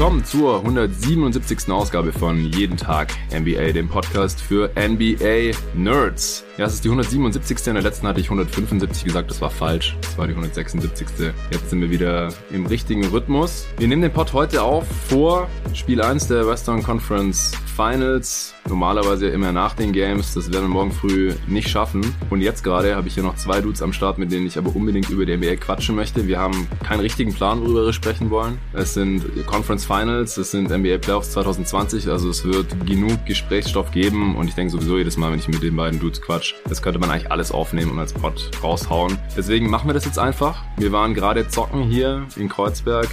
willkommen zur 177. Ausgabe von Jeden Tag NBA, dem Podcast für NBA Nerds. Ja, es ist die 177. In der letzten hatte ich 175 gesagt, das war falsch. Das war die 176. Jetzt sind wir wieder im richtigen Rhythmus. Wir nehmen den Pod heute auf vor Spiel 1 der Western Conference Finals. Normalerweise immer nach den Games. Das werden wir morgen früh nicht schaffen. Und jetzt gerade habe ich hier noch zwei Dudes am Start, mit denen ich aber unbedingt über die NBA quatschen möchte. Wir haben keinen richtigen Plan, worüber wir sprechen wollen. Es sind Conference Finals, es sind NBA Playoffs 2020. Also es wird genug Gesprächsstoff geben. Und ich denke sowieso jedes Mal, wenn ich mit den beiden Dudes quatsch, das könnte man eigentlich alles aufnehmen und als Pod raushauen. Deswegen machen wir das jetzt einfach. Wir waren gerade zocken hier in Kreuzberg,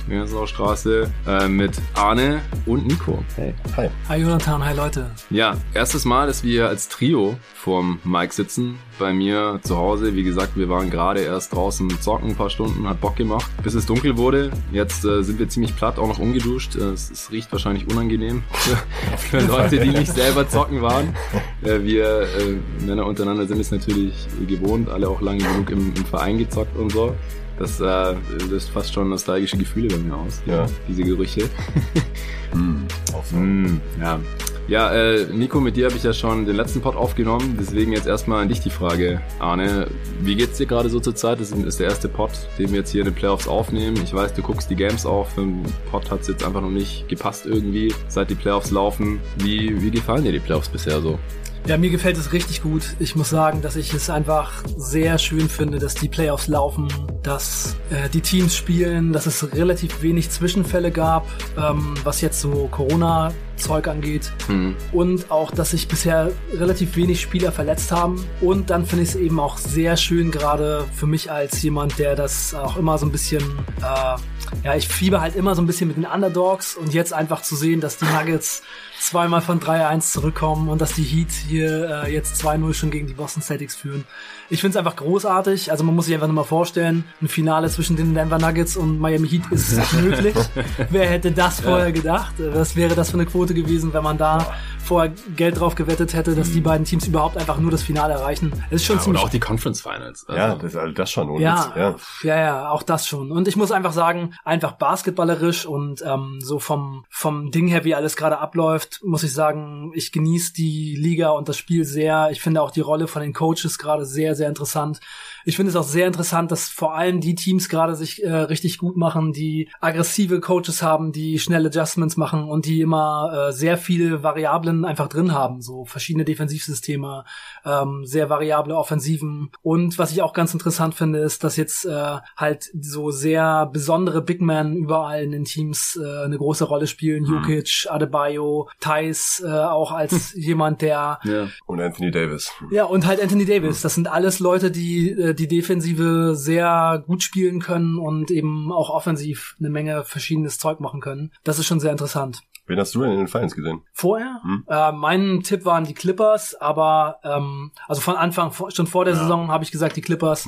Straße, äh, mit Arne und Nico. Hey. Hi. Hi Jonathan, hi Leute. Ja, erstes Mal, dass wir als Trio vorm Mic sitzen. Bei mir zu Hause. Wie gesagt, wir waren gerade erst draußen zocken, ein paar Stunden, hat Bock gemacht. Bis es dunkel wurde. Jetzt äh, sind wir ziemlich platt, auch noch ungeduscht. Äh, es, es, riecht wahrscheinlich unangenehm für, Leute, die nicht selber zocken waren. Äh, wir äh, Männer untereinander sind es natürlich gewohnt, alle auch lange genug im, im Verein gezockt und so. Das äh, löst fast schon nostalgische Gefühle bei mir aus. Ja. Diese Gerüche. mm. Mm, ja. Ja, äh, Nico, mit dir habe ich ja schon den letzten Pod aufgenommen, deswegen jetzt erstmal an dich die Frage, Arne. Wie geht's dir gerade so zur Zeit? Das ist der erste Pod, den wir jetzt hier in den Playoffs aufnehmen. Ich weiß, du guckst die Games auf. Den Pod hat's jetzt einfach noch nicht gepasst irgendwie, seit die Playoffs laufen. Wie, wie gefallen dir die Playoffs bisher so? Ja, mir gefällt es richtig gut. Ich muss sagen, dass ich es einfach sehr schön finde, dass die Playoffs laufen, dass äh, die Teams spielen, dass es relativ wenig Zwischenfälle gab, ähm, was jetzt so Corona Zeug angeht. Mhm. Und auch, dass sich bisher relativ wenig Spieler verletzt haben. Und dann finde ich es eben auch sehr schön, gerade für mich als jemand, der das auch immer so ein bisschen, äh, ja, ich fieber halt immer so ein bisschen mit den Underdogs und jetzt einfach zu sehen, dass die Nuggets zweimal von 3-1 zurückkommen und dass die Heat hier äh, jetzt 2-0 schon gegen die Boston Celtics führen. Ich finde es einfach großartig. Also man muss sich einfach nur mal vorstellen, ein Finale zwischen den Denver Nuggets und Miami Heat ist möglich. Wer hätte das vorher gedacht? Was wäre das für eine Quote gewesen, wenn man da vorher Geld drauf gewettet hätte, dass die mhm. beiden Teams überhaupt einfach nur das Finale erreichen. Das ist schon ja, ziemlich. Oder auch die Conference Finals. Also. Ja, das, also das schon. Ja, ja, ja, ja, auch das schon. Und ich muss einfach sagen, einfach basketballerisch und ähm, so vom vom Ding her, wie alles gerade abläuft, muss ich sagen, ich genieße die Liga und das Spiel sehr. Ich finde auch die Rolle von den Coaches gerade sehr, sehr interessant. Ich finde es auch sehr interessant, dass vor allem die Teams gerade sich äh, richtig gut machen, die aggressive Coaches haben, die schnelle Adjustments machen und die immer äh, sehr viele Variablen einfach drin haben, so verschiedene Defensivsysteme, ähm, sehr variable Offensiven. Und was ich auch ganz interessant finde, ist, dass jetzt äh, halt so sehr besondere Big Men überall in den Teams äh, eine große Rolle spielen. Mhm. Jukic, Adebayo, Thais äh, auch als jemand, der ja. und Anthony Davis. Ja, und halt Anthony Davis. Das sind alles Leute, die äh, die Defensive sehr gut spielen können und eben auch offensiv eine Menge verschiedenes Zeug machen können. Das ist schon sehr interessant. Wen hast du denn in den Finals gesehen? Vorher? Hm? Äh, mein Tipp waren die Clippers, aber ähm, also von Anfang, schon vor der ja. Saison habe ich gesagt die Clippers.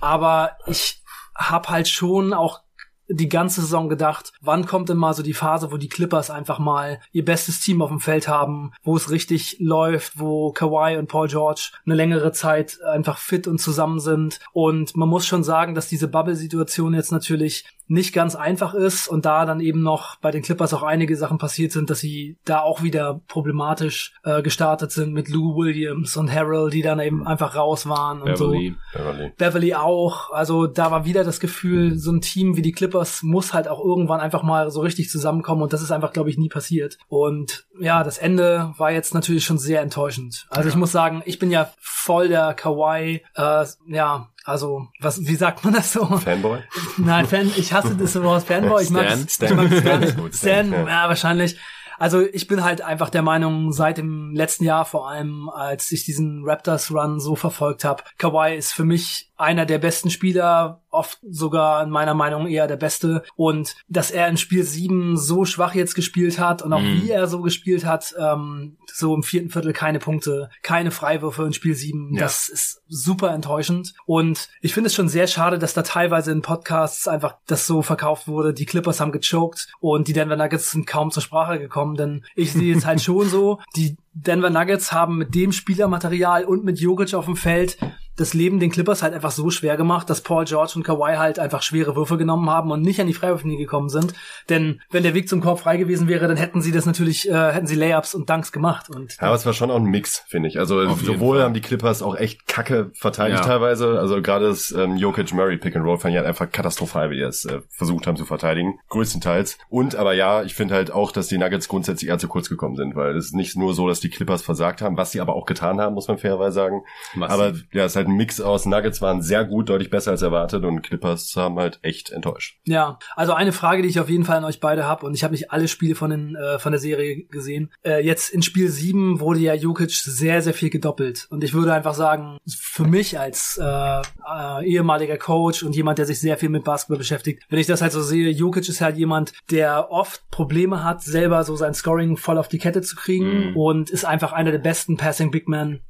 Aber ich habe halt schon auch die ganze Saison gedacht, wann kommt denn mal so die Phase, wo die Clippers einfach mal ihr bestes Team auf dem Feld haben, wo es richtig läuft, wo Kawhi und Paul George eine längere Zeit einfach fit und zusammen sind. Und man muss schon sagen, dass diese Bubble-Situation jetzt natürlich nicht ganz einfach ist und da dann eben noch bei den Clippers auch einige Sachen passiert sind, dass sie da auch wieder problematisch äh, gestartet sind mit Lou Williams und Harold, die dann eben einfach raus waren und Beverly. so. Beverly. Beverly auch. Also da war wieder das Gefühl, so ein Team wie die Clippers muss halt auch irgendwann einfach mal so richtig zusammenkommen und das ist einfach, glaube ich, nie passiert. Und ja, das Ende war jetzt natürlich schon sehr enttäuschend. Also ja. ich muss sagen, ich bin ja voll der Kawaii, äh, ja, also, was, wie sagt man das so? Fanboy? Nein, Fan, ich hasse das Wort Fanboy. Ich mag Stan, Stan. Ich mag Stan, Stan, ja, wahrscheinlich. Also ich bin halt einfach der Meinung, seit dem letzten Jahr vor allem, als ich diesen Raptors Run so verfolgt habe, Kawhi ist für mich einer der besten Spieler, oft sogar in meiner Meinung eher der beste. Und dass er in Spiel 7 so schwach jetzt gespielt hat und auch mhm. wie er so gespielt hat, ähm, so im vierten Viertel keine Punkte, keine Freiwürfe in Spiel 7, ja. das ist super enttäuschend. Und ich finde es schon sehr schade, dass da teilweise in Podcasts einfach das so verkauft wurde, die Clippers haben gechoked und die Denver Nuggets sind kaum zur Sprache gekommen, denn ich sehe es halt schon so, die Denver Nuggets haben mit dem Spielermaterial und mit Jokic auf dem Feld das Leben den Clippers halt einfach so schwer gemacht, dass Paul George und Kawhi halt einfach schwere Würfe genommen haben und nicht an die Freiwurflinie gekommen sind. Denn wenn der Weg zum Korb frei gewesen wäre, dann hätten sie das natürlich, äh, hätten sie Layups und Dunks gemacht. Und ja, aber es war schon auch ein Mix, finde ich. Also sowohl haben die Clippers auch echt kacke verteidigt ja. teilweise. Also gerade das ähm, Jokic Murray Pick and Roll fand ich halt einfach katastrophal, wie die es äh, versucht haben zu verteidigen. Größtenteils. Und aber ja, ich finde halt auch, dass die Nuggets grundsätzlich eher zu kurz gekommen sind, weil es ist nicht nur so, dass die Clippers versagt haben, was sie aber auch getan haben, muss man fairerweise sagen. Massiv. Aber ja, es ist halt ein Mix aus Nuggets waren sehr gut, deutlich besser als erwartet und Clippers haben halt echt enttäuscht. Ja, also eine Frage, die ich auf jeden Fall an euch beide habe und ich habe nicht alle Spiele von, den, äh, von der Serie gesehen. Äh, jetzt in Spiel 7 wurde ja Jokic sehr, sehr viel gedoppelt und ich würde einfach sagen, für mich als äh, äh, ehemaliger Coach und jemand, der sich sehr viel mit Basketball beschäftigt, wenn ich das halt so sehe, Jokic ist halt jemand, der oft Probleme hat, selber so sein Scoring voll auf die Kette zu kriegen mm. und ist einfach einer der besten Passing Big Men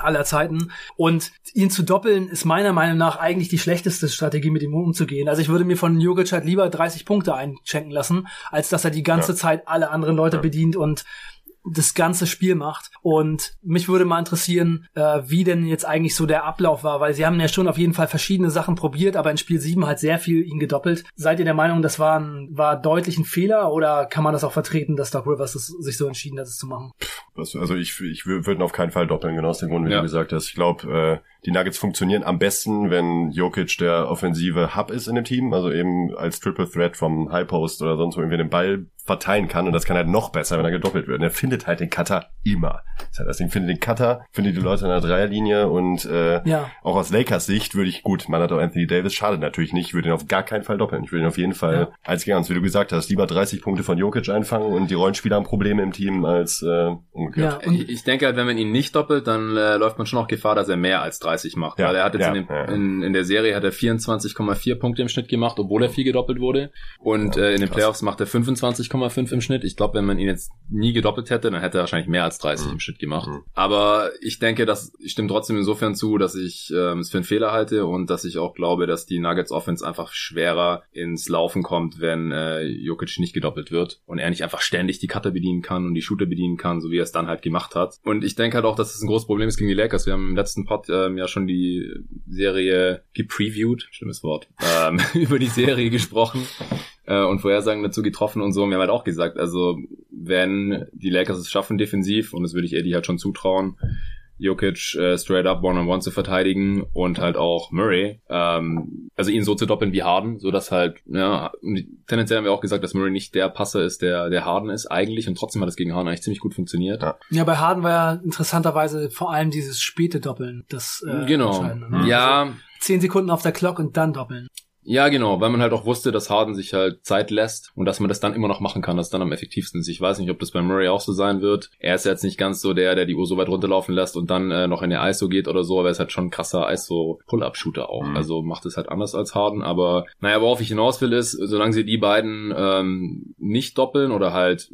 aller Zeiten. Und ihn zu doppeln ist meiner Meinung nach eigentlich die schlechteste Strategie, mit ihm umzugehen. Also ich würde mir von Jokic halt lieber 30 Punkte einschenken lassen, als dass er die ganze ja. Zeit alle anderen Leute ja. bedient und das ganze Spiel macht. Und mich würde mal interessieren, äh, wie denn jetzt eigentlich so der Ablauf war, weil sie haben ja schon auf jeden Fall verschiedene Sachen probiert, aber in Spiel 7 halt sehr viel ihn gedoppelt. Seid ihr der Meinung, das war, ein, war deutlich ein Fehler oder kann man das auch vertreten, dass Doc Rivers es, sich so entschieden hat, es zu machen? Also ich, ich würde auf keinen Fall doppeln, genau aus dem Grund, wie ja. du gesagt hast. Ich glaube, äh, die Nuggets funktionieren am besten, wenn Jokic der offensive Hub ist in dem Team, also eben als Triple Threat vom High Post oder sonst wo irgendwie den Ball verteilen kann und das kann halt noch besser, wenn er gedoppelt wird. Und er findet halt den Cutter immer. Das heißt, deswegen findet den Cutter, findet die Leute in der Dreierlinie und äh, ja. auch aus Lakers Sicht würde ich, gut, man hat auch Anthony Davis, schadet natürlich nicht, ich würde ihn auf gar keinen Fall doppeln. Ich würde ihn auf jeden Fall ja. als ganz, wie du gesagt hast, lieber 30 Punkte von Jokic einfangen und die Rollenspieler haben Probleme im Team als äh, umgekehrt. Ja, ich, ich denke halt, wenn man ihn nicht doppelt, dann äh, läuft man schon noch Gefahr, dass er mehr als 30 macht. Ja. Weil er hat jetzt ja, in, dem, ja. in, in, der Serie hat er 24,4 Punkte im Schnitt gemacht, obwohl er viel gedoppelt wurde. Und ja, äh, in den Playoffs macht er 25,5 im Schnitt. Ich glaube, wenn man ihn jetzt nie gedoppelt hätte, dann hätte er wahrscheinlich mehr als 30 mhm. im Schnitt gemacht. Mhm. Aber ich denke, dass ich stimme trotzdem insofern zu, dass ich ähm, es für einen Fehler halte und dass ich auch glaube, dass die Nuggets Offense einfach schwerer ins Laufen kommt, wenn äh, Jokic nicht gedoppelt wird und er nicht einfach ständig die Cutter bedienen kann und die Shooter bedienen kann, so wie er es dann halt gemacht hat. Und ich denke halt auch, dass es das ein großes Problem ist gegen die Lakers. Wir haben im letzten Pod ähm, ja schon die Serie gepreviewt, schlimmes Wort, ähm, über die Serie gesprochen äh, und Vorhersagen dazu getroffen und so. Und wir haben halt auch gesagt, also wenn die Lakers es schaffen defensiv, und das würde ich Eddie halt schon zutrauen, Jokic äh, straight up one-on-one -on -one zu verteidigen und halt auch Murray, ähm, also ihn so zu doppeln wie Harden, so dass halt, ja, tendenziell haben wir auch gesagt, dass Murray nicht der Passer ist, der der Harden ist eigentlich und trotzdem hat es gegen Harden eigentlich ziemlich gut funktioniert. Ja, ja bei Harden war ja interessanterweise vor allem dieses späte Doppeln, das äh, genau, ne? ja. Also zehn Sekunden auf der Clock und dann doppeln. Ja, genau, weil man halt auch wusste, dass Harden sich halt Zeit lässt und dass man das dann immer noch machen kann, das dann am effektivsten ist. Ich weiß nicht, ob das bei Murray auch so sein wird. Er ist jetzt nicht ganz so der, der die Uhr so weit runterlaufen lässt und dann äh, noch in der ISO geht oder so, aber er ist halt schon ein krasser ISO-Pull-Up-Shooter auch. Mhm. Also macht es halt anders als Harden, aber naja, worauf ich hinaus will ist, solange sie die beiden ähm, nicht doppeln oder halt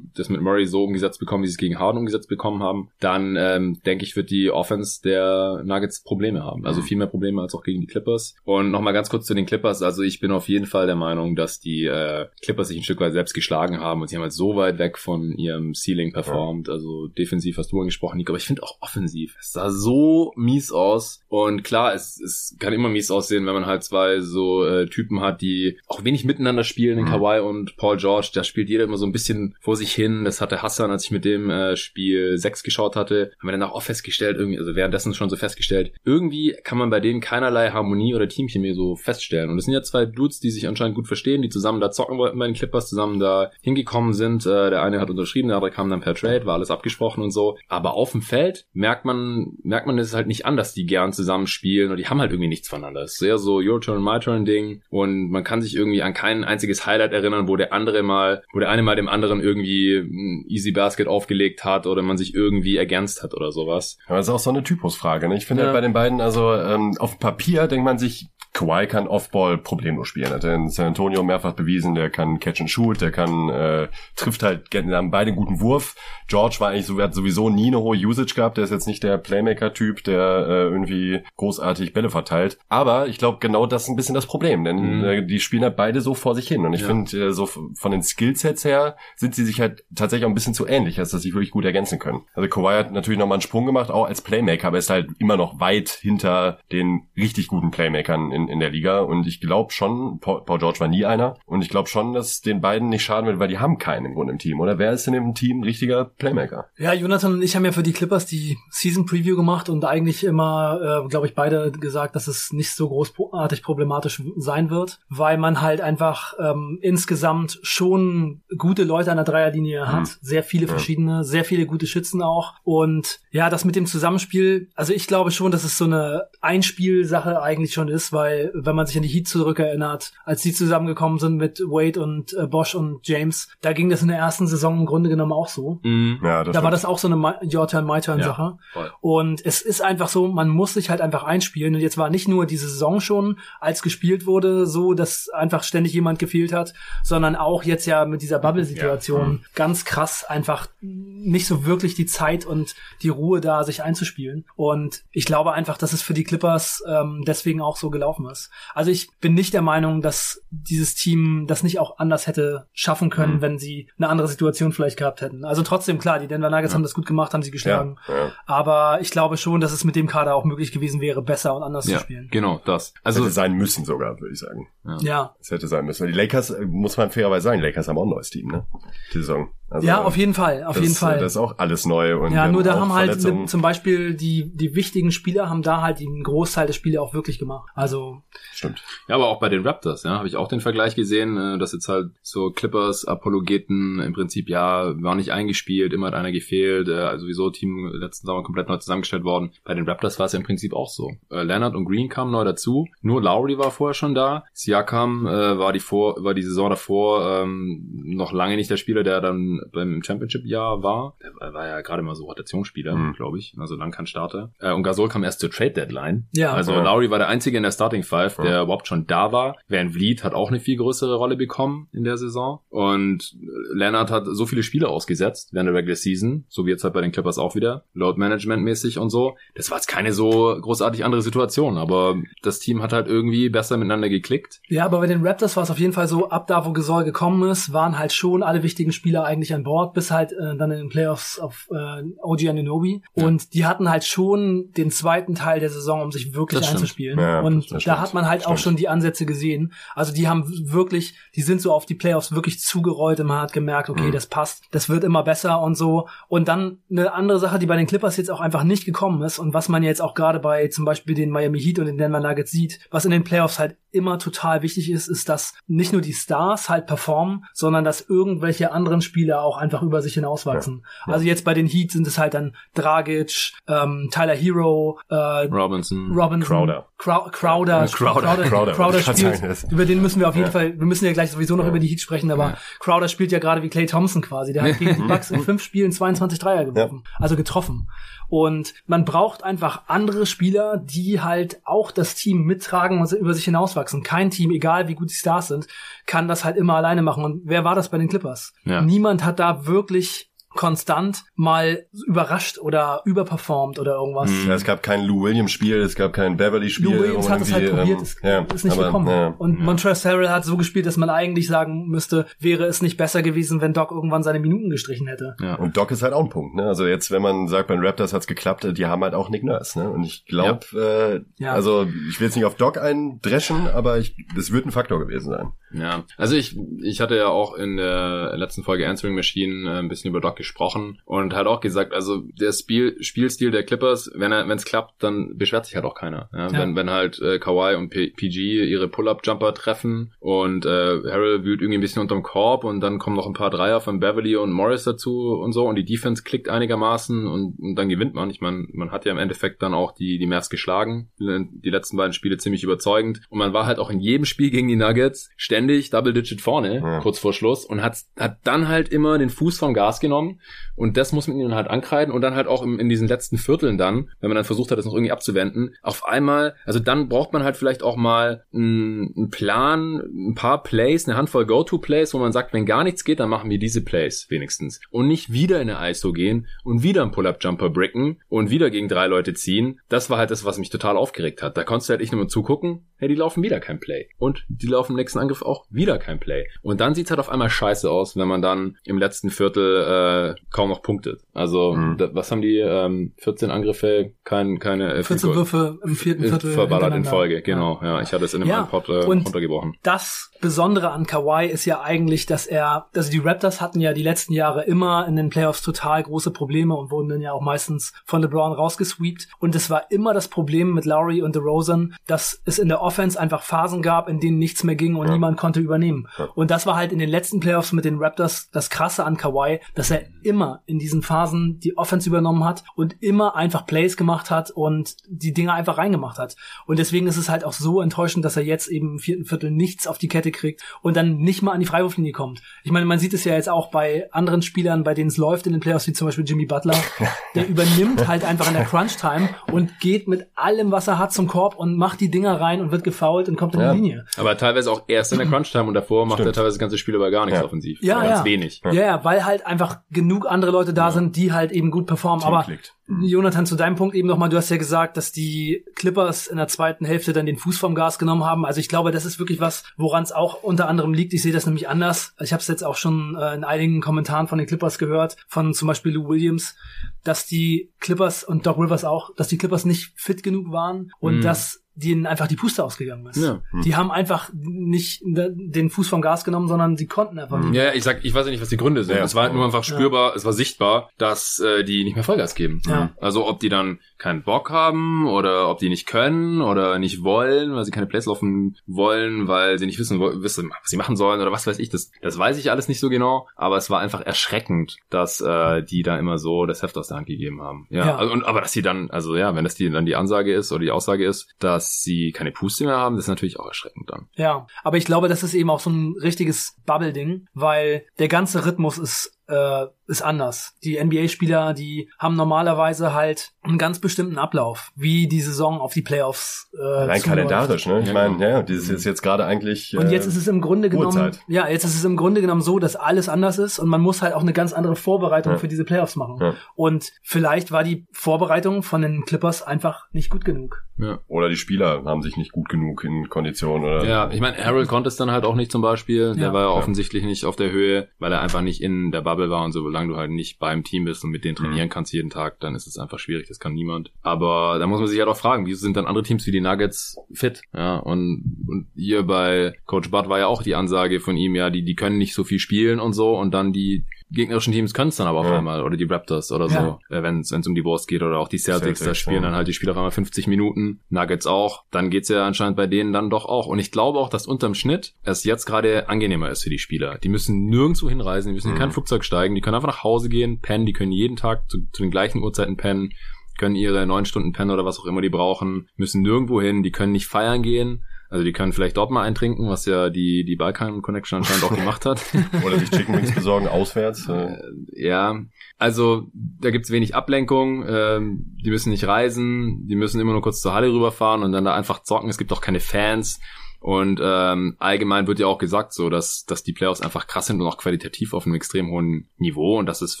das mit Murray so umgesetzt bekommen, wie sie es gegen Harden umgesetzt bekommen haben, dann ähm, denke ich, wird die Offense der Nuggets Probleme haben. Also mhm. viel mehr Probleme als auch gegen die Clippers. Und nochmal ganz kurz zu den Clippers Clippers, also ich bin auf jeden Fall der Meinung, dass die äh, Clippers sich ein Stück weit selbst geschlagen haben und sie haben halt so weit weg von ihrem Ceiling performt. Ja. Also defensiv hast du angesprochen, Nico, aber ich finde auch offensiv. Es sah so mies aus. Und klar, es, es kann immer mies aussehen, wenn man halt zwei so äh, Typen hat, die auch wenig miteinander spielen, in mhm. Kawhi und Paul George. Da spielt jeder immer so ein bisschen vor sich hin. Das hatte Hassan, als ich mit dem äh, Spiel 6 geschaut hatte, haben wir danach auch festgestellt, irgendwie, also währenddessen schon so festgestellt, irgendwie kann man bei denen keinerlei Harmonie oder Teamchemie so feststellen. Und das sind ja zwei Dudes, die sich anscheinend gut verstehen, die zusammen da zocken wollten bei den Clippers, zusammen da hingekommen sind. Äh, der eine hat unterschrieben, der andere kam dann per Trade, war alles abgesprochen und so. Aber auf dem Feld merkt man, merkt man es halt nicht an, dass die gern zusammen spielen und die haben halt irgendwie nichts voneinander. Es ist sehr so Your Turn, My Turn Ding und man kann sich irgendwie an kein einziges Highlight erinnern, wo der andere mal, wo der eine mal dem anderen irgendwie Easy Basket aufgelegt hat oder man sich irgendwie ergänzt hat oder sowas. Ja, das ist auch so eine Typusfrage. Ne? Ich finde ja. halt bei den beiden, also ähm, auf Papier denkt man sich, Kawhi kann Offball problemlos spielen. Hat er in San Antonio mehrfach bewiesen, der kann Catch and Shoot, der kann, äh, trifft halt, haben beide einen guten Wurf. George war eigentlich so, hat sowieso nie eine hohe Usage gehabt, der ist jetzt nicht der Playmaker-Typ, der äh, irgendwie großartig Bälle verteilt. Aber ich glaube, genau das ist ein bisschen das Problem, denn mhm. äh, die spielen halt beide so vor sich hin. Und ich ja. finde, äh, so von den Skillsets her sind sie sich halt tatsächlich auch ein bisschen zu ähnlich, als dass sie wirklich gut ergänzen können. Also Kawhi hat natürlich nochmal einen Sprung gemacht, auch als Playmaker, aber ist halt immer noch weit hinter den richtig guten Playmakern in, in der Liga. Und ich glaube schon, Paul, Paul, George war nie einer. Und ich glaube schon, dass den beiden nicht schaden wird, weil die haben keinen im Grunde im Team. Oder wer ist denn im Team richtiger Playmaker? Ja, Jonathan und ich haben ja für die Clippers die Season Preview gemacht und eigentlich immer, äh, glaube ich, beide gesagt, dass es nicht so großartig problematisch sein wird, weil man halt einfach ähm, insgesamt schon gute Leute an der Dreierlinie hat. Mhm. Sehr viele verschiedene, sehr viele gute Schützen auch. Und ja, das mit dem Zusammenspiel, also ich glaube schon, dass es so eine Einspielsache eigentlich schon ist, weil wenn man sich an die Heat zurückerinnert, als die zusammengekommen sind mit Wade und äh, Bosch und James, da ging das in der ersten Saison im Grunde genommen auch so. Mhm. Ja, da war das auch so eine Your Turn, My Turn Sache. Ja, und es ist einfach so, man muss sich halt einfach einspielen. Und jetzt war nicht nur diese Saison schon, als gespielt wurde, so, dass einfach ständig jemand gefehlt hat, sondern auch jetzt ja mit dieser Bubble-Situation ja. mhm. ganz krass einfach nicht so wirklich die Zeit und die Ruhe da, sich einzuspielen. Und ich glaube einfach, dass es für die Clippers ähm, deswegen auch so gelaufen ist. Also ich bin nicht der Meinung, dass dieses Team das nicht auch anders hätte schaffen können, mhm. wenn sie eine andere Situation vielleicht gehabt hätten. Also trotzdem, klar, die Denver Nuggets ja. haben das gut gemacht, haben sie geschlagen. Ja, ja. Aber ich glaube schon, dass es mit dem Kader auch möglich gewesen wäre, besser und anders zu spielen. Genau, das. Also hätte sein müssen sogar, würde ich sagen. Ja. Es hätte sein müssen. Die Lakers, äh, muss man fairerweise sagen, die Lakers haben auch ein neues Team, ne? Die Saison. Also, ja, auf jeden Fall, auf das, jeden Fall. Das ist auch alles neu. Und ja, nur da haben halt zum Beispiel die, die wichtigen Spieler haben da halt den Großteil der Spiele auch wirklich gemacht. Also. Stimmt. Ja, aber auch bei den Raptors, ja, habe ich auch den Vergleich gesehen, äh, dass jetzt halt so Clippers, Apologeten im Prinzip, ja, war nicht eingespielt, immer hat einer gefehlt, äh, also sowieso Team letzten Sommer komplett neu zusammengestellt worden. Bei den Raptors war es ja im Prinzip auch so. Äh, Leonard und Green kamen neu dazu, nur Lowry war vorher schon da. Siakam äh, war die vor, war die Saison davor ähm, noch lange nicht der Spieler, der dann beim Championship-Jahr war. Der war ja gerade mal so Rotationsspieler, mhm. glaube ich, also lang kein Starter. Äh, und Gasol kam erst zur Trade-Deadline. Ja. Also ja. Lowry war der Einzige in der Starting Five, der ja. überhaupt schon da war. Van Vliet hat auch eine viel größere Rolle bekommen in der Saison. Und Leonard hat so viele Spiele ausgesetzt während der Regular Season, so wie jetzt halt bei den Clippers auch wieder, Load-Management-mäßig und so. Das war jetzt keine so großartig andere Situation, aber das Team hat halt irgendwie besser miteinander geklickt. Ja, aber bei den Raptors war es auf jeden Fall so, ab da, wo Gasol gekommen ist, waren halt schon alle wichtigen Spieler eigentlich an Bord, bis halt äh, dann in den Playoffs auf äh, OG Ananobi. Ja. Und die hatten halt schon den zweiten Teil der Saison, um sich wirklich das einzuspielen. Ja, und da hat man halt auch schon die Ansätze gesehen. Also die haben wirklich, die sind so auf die Playoffs wirklich zugerollt und man hat gemerkt, okay, mhm. das passt, das wird immer besser und so. Und dann eine andere Sache, die bei den Clippers jetzt auch einfach nicht gekommen ist und was man jetzt auch gerade bei zum Beispiel den Miami Heat und den Denver Nuggets sieht, was in den Playoffs halt immer total wichtig ist, ist, dass nicht nur die Stars halt performen, sondern dass irgendwelche anderen Spieler auch einfach über sich hinauswachsen. Ja, ja. Also jetzt bei den Heat sind es halt dann Dragic, ähm, Tyler Hero, äh, Robinson, Robinson, Crowder. Crow Crowder, Crowder, Crowder, Crowder, Crowder spielt, über den müssen wir auf jeden ja. Fall, wir müssen ja gleich sowieso noch über die Heat sprechen, aber Crowder spielt ja gerade wie Clay Thompson quasi. Der hat gegen die Bucks in fünf Spielen 22 Dreier geworfen, also getroffen. Und man braucht einfach andere Spieler, die halt auch das Team mittragen und über sich hinauswachsen. Kein Team, egal wie gut die Stars sind, kann das halt immer alleine machen. Und wer war das bei den Clippers? Ja. Niemand hat da wirklich konstant mal überrascht oder überperformt oder irgendwas. Ja, es gab kein Lou Williams Spiel, es gab kein Beverly Spiel. Lou Williams hat es halt probiert, ähm, es ja, ist nicht aber, gekommen. Ja, und ja. Montrezl Harrell hat so gespielt, dass man eigentlich sagen müsste, wäre es nicht besser gewesen, wenn Doc irgendwann seine Minuten gestrichen hätte. Ja. Und Doc ist halt auch ein Punkt, ne? Also jetzt, wenn man sagt, bei den Raptors hat's geklappt, die haben halt auch Nick Nurse, ne? Und ich glaube, ja. äh, ja. also ich will jetzt nicht auf Doc eindreschen, aber ich, das wird ein Faktor gewesen sein. Ja, also ich, ich hatte ja auch in der letzten Folge Answering Machine äh, ein bisschen über Doc gesprochen und halt auch gesagt, also der Spiel, Spielstil der Clippers, wenn er, wenn es klappt, dann beschwert sich halt auch keiner. Ja? Ja. Wenn, wenn halt äh, Kawhi und P PG ihre Pull-Up-Jumper treffen und äh, Harrell wühlt irgendwie ein bisschen unterm Korb und dann kommen noch ein paar Dreier von Beverly und Morris dazu und so und die Defense klickt einigermaßen und, und dann gewinnt man. Ich meine, man hat ja im Endeffekt dann auch die, die Mavs geschlagen, die letzten beiden Spiele ziemlich überzeugend und man war halt auch in jedem Spiel gegen die Nuggets ständig Double-Digit vorne, ja. kurz vor Schluss und hat, hat dann halt immer den Fuß vom Gas genommen Saison. Und das muss man ihnen halt ankreiden und dann halt auch in, in diesen letzten Vierteln dann, wenn man dann versucht hat, das noch irgendwie abzuwenden, auf einmal, also dann braucht man halt vielleicht auch mal einen, einen Plan, ein paar Plays, eine Handvoll Go-To-Plays, wo man sagt, wenn gar nichts geht, dann machen wir diese Plays wenigstens. Und nicht wieder in eine ISO gehen und wieder einen Pull-Up-Jumper bricken und wieder gegen drei Leute ziehen. Das war halt das, was mich total aufgeregt hat. Da konntest du halt echt nur mal zugucken, hey, die laufen wieder kein Play. Und die laufen im nächsten Angriff auch wieder kein Play. Und dann sieht's halt auf einmal scheiße aus, wenn man dann im letzten Viertel äh, kaum noch punktet. Also, mhm. da, was haben die? Ähm, 14 Angriffe, kein, keine... Äh, 14 Würfe im vierten Viertel. Verballert in Folge, genau. Ja. ja, ich hatte es in dem ja. Pod äh, runtergebrochen. Das Besondere an Kawhi ist ja eigentlich, dass er, also die Raptors hatten ja die letzten Jahre immer in den Playoffs total große Probleme und wurden dann ja auch meistens von LeBron rausgesweept. Und es war immer das Problem mit Lowry und DeRozan, dass es in der Offense einfach Phasen gab, in denen nichts mehr ging und ja. niemand konnte übernehmen. Ja. Und das war halt in den letzten Playoffs mit den Raptors das Krasse an Kawhi, dass er immer in diesen Phasen die Offense übernommen hat und immer einfach Plays gemacht hat und die Dinge einfach reingemacht hat. Und deswegen ist es halt auch so enttäuschend, dass er jetzt eben im vierten Viertel nichts auf die Kette kriegt und dann nicht mal an die Freiwurflinie kommt. Ich meine, man sieht es ja jetzt auch bei anderen Spielern, bei denen es läuft in den Playoffs, wie zum Beispiel Jimmy Butler. Der übernimmt halt einfach in der Crunch-Time und geht mit allem, was er hat, zum Korb und macht die Dinger rein und wird gefoult und kommt in ja. die Linie. Aber teilweise auch erst in der Crunch-Time und davor macht er teilweise das ganze Spiel aber gar nichts ja. offensiv. Ja, ganz ja. wenig. Ja. ja, weil halt einfach genug andere Leute da sind, die halt eben gut performen. Team aber klickt. Jonathan, zu deinem Punkt eben nochmal, du hast ja gesagt, dass die Clippers in der zweiten Hälfte dann den Fuß vom Gas genommen haben. Also ich glaube, das ist wirklich was, woran es auch unter anderem liegt. Ich sehe das nämlich anders. Ich habe es jetzt auch schon äh, in einigen Kommentaren von den Clippers gehört, von zum Beispiel Lou Williams, dass die Clippers und Doc Rivers auch, dass die Clippers nicht fit genug waren und mm. dass denen einfach die Puste ausgegangen ist. Ja. Hm. Die haben einfach nicht den Fuß vom Gas genommen, sondern sie konnten einfach nicht. Ja, ich sag, ich weiß ja nicht, was die Gründe sind. Ja, es war halt nur einfach spürbar, ja. es war sichtbar, dass äh, die nicht mehr Vollgas geben. Ja. Also ob die dann keinen Bock haben oder ob die nicht können oder nicht wollen, weil sie keine Plays laufen wollen, weil sie nicht wissen, wissen was sie machen sollen oder was weiß ich. Das, das weiß ich alles nicht so genau, aber es war einfach erschreckend, dass äh, die da immer so das Heft aus der Hand gegeben haben. Ja, ja. Also, und, aber dass sie dann, also ja, wenn das die dann die Ansage ist oder die Aussage ist, dass dass sie keine Puste mehr haben, das ist natürlich auch erschreckend dann. Ja, aber ich glaube, das ist eben auch so ein richtiges Bubble-Ding, weil der ganze Rhythmus ist äh, ist anders. Die NBA-Spieler, die haben normalerweise halt einen ganz bestimmten Ablauf, wie die Saison auf die Playoffs. Äh, Rein kalendarisch, ne? Ich meine, ja, das ist jetzt gerade eigentlich. Äh, und jetzt ist es im Grunde genommen, Uhrzeit. ja, jetzt ist es im Grunde genommen so, dass alles anders ist und man muss halt auch eine ganz andere Vorbereitung ja. für diese Playoffs machen. Ja. Und vielleicht war die Vorbereitung von den Clippers einfach nicht gut genug. Ja. Oder die Spieler haben sich nicht gut genug in Kondition oder. Ja, ich meine, Harold konnte es dann halt auch nicht zum Beispiel. Der war ja offensichtlich nicht auf der Höhe, weil er einfach nicht in der Bubble Bubble war und so, solange du halt nicht beim Team bist und mit denen trainieren mhm. kannst jeden Tag, dann ist es einfach schwierig, das kann niemand. Aber da muss man sich halt auch fragen, wieso sind dann andere Teams wie die Nuggets fit? Ja, und, und hier bei Coach Bud war ja auch die Ansage von ihm, ja, die, die können nicht so viel spielen und so und dann die gegnerischen Teams können es dann aber auf ja. einmal oder die Raptors oder ja. so, äh, wenn es um die Wurst geht oder auch die Celtics, Celtics da spielen ja. dann halt die Spieler auf einmal 50 Minuten, Nuggets auch, dann geht's ja anscheinend bei denen dann doch auch. Und ich glaube auch, dass unterm Schnitt es jetzt gerade angenehmer ist für die Spieler. Die müssen nirgendwo hinreisen, die müssen mhm. in kein Flugzeug steigen, die können einfach nach Hause gehen, pennen, die können jeden Tag zu, zu den gleichen Uhrzeiten pennen, können ihre neun Stunden pennen oder was auch immer die brauchen, müssen nirgendwo hin, die können nicht feiern gehen, also die können vielleicht dort mal eintrinken, was ja die, die Balkan Connection anscheinend auch gemacht hat. Oder sich Chicken Wings besorgen auswärts. Äh, ja, also da gibt's wenig Ablenkung. Ähm, die müssen nicht reisen, die müssen immer nur kurz zur Halle rüberfahren und dann da einfach zocken. Es gibt auch keine Fans. Und ähm, allgemein wird ja auch gesagt, so dass, dass die Playoffs einfach krass sind und auch qualitativ auf einem extrem hohen Niveau und dass es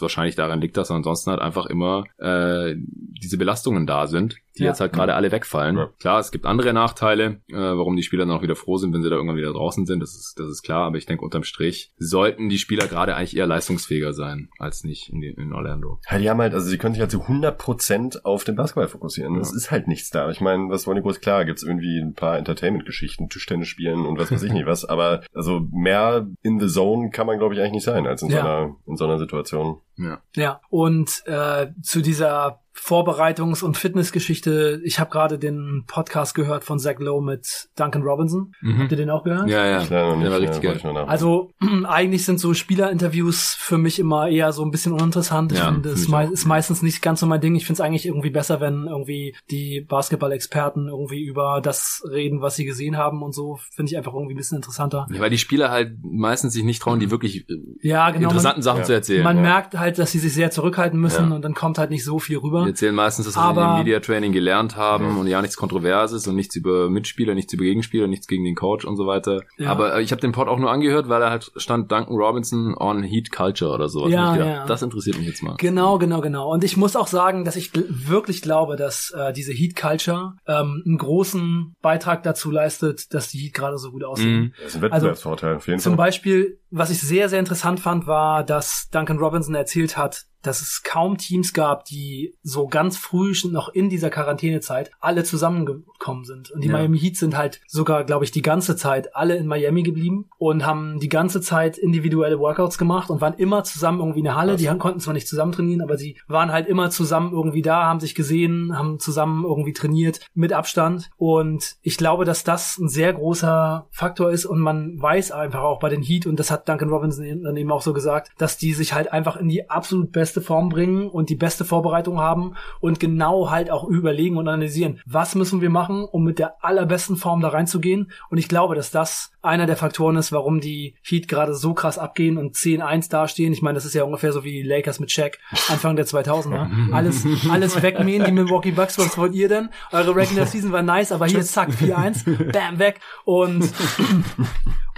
wahrscheinlich daran liegt, dass ansonsten halt einfach immer äh, diese Belastungen da sind, die ja. jetzt halt gerade alle wegfallen. Ja. Klar, es gibt andere Nachteile, äh, warum die Spieler dann auch wieder froh sind, wenn sie da irgendwann wieder draußen sind, das ist, das ist klar, aber ich denke unterm Strich sollten die Spieler gerade eigentlich eher leistungsfähiger sein, als nicht in, in Orlando. Ja, die haben halt, also sie können sich halt zu 100% auf den Basketball fokussieren. Ja. ist halt nichts da. Ich meine, was wollen die groß klar, gibt's irgendwie ein paar Entertainment-Geschichten, Tischtennis spielen und was weiß ich nicht was, aber also mehr in the zone kann man glaube ich eigentlich nicht sein, als in, ja. so, einer, in so einer Situation. Ja. Ja, und äh, zu dieser Vorbereitungs- und Fitnessgeschichte. Ich habe gerade den Podcast gehört von Zach Lowe mit Duncan Robinson. Mhm. Habt ihr den auch gehört? Ja, ja. Klar, der war richtig geil. Also eigentlich sind so Spielerinterviews für mich immer eher so ein bisschen uninteressant. Ich ja, finde, es me ist meistens nicht ganz so mein Ding. Ich finde es eigentlich irgendwie besser, wenn irgendwie die Basketball-Experten irgendwie über das reden, was sie gesehen haben und so. Finde ich einfach irgendwie ein bisschen interessanter. Ja, weil die Spieler halt meistens sich nicht trauen, die wirklich äh, ja, genau, interessanten man, Sachen ja. zu erzählen. Man merkt halt, dass sie sich sehr zurückhalten müssen und dann kommt halt nicht so viel rüber erzählen meistens, dass sie im Media Training gelernt haben und ja nichts Kontroverses und nichts über Mitspieler, nichts über Gegenspieler, nichts gegen den Coach und so weiter. Ja. Aber äh, ich habe den Pod auch nur angehört, weil er halt stand Duncan Robinson on Heat Culture oder sowas. Ja, gedacht, ja. Das interessiert mich jetzt mal. Genau, genau, genau. Und ich muss auch sagen, dass ich wirklich glaube, dass äh, diese Heat Culture ähm, einen großen Beitrag dazu leistet, dass die Heat gerade so gut aussehen. Mhm. Das ist ein Wettbewerbsvorteil also, auf jeden Fall. Zum Beispiel, was ich sehr, sehr interessant fand, war, dass Duncan Robinson erzählt hat, dass es kaum Teams gab, die so ganz früh noch in dieser Quarantänezeit alle zusammengekommen sind. Und die ja. Miami Heat sind halt sogar, glaube ich, die ganze Zeit alle in Miami geblieben und haben die ganze Zeit individuelle Workouts gemacht und waren immer zusammen irgendwie in der Halle. Was? Die konnten zwar nicht zusammen trainieren, aber sie waren halt immer zusammen irgendwie da, haben sich gesehen, haben zusammen irgendwie trainiert mit Abstand. Und ich glaube, dass das ein sehr großer Faktor ist und man weiß einfach auch bei den Heat, und das hat Duncan Robinson dann eben auch so gesagt, dass die sich halt einfach in die absolut beste beste Form bringen und die beste Vorbereitung haben und genau halt auch überlegen und analysieren, was müssen wir machen, um mit der allerbesten Form da reinzugehen. Und ich glaube, dass das einer der Faktoren ist, warum die Heat gerade so krass abgehen und 10-1 dastehen. Ich meine, das ist ja ungefähr so wie die Lakers mit Shaq Anfang der 2000er. Alles, alles wegmähen, die Milwaukee Bucks, was wollt ihr denn? Eure Regular Season war nice, aber hier zack, 4-1, bam, weg. Und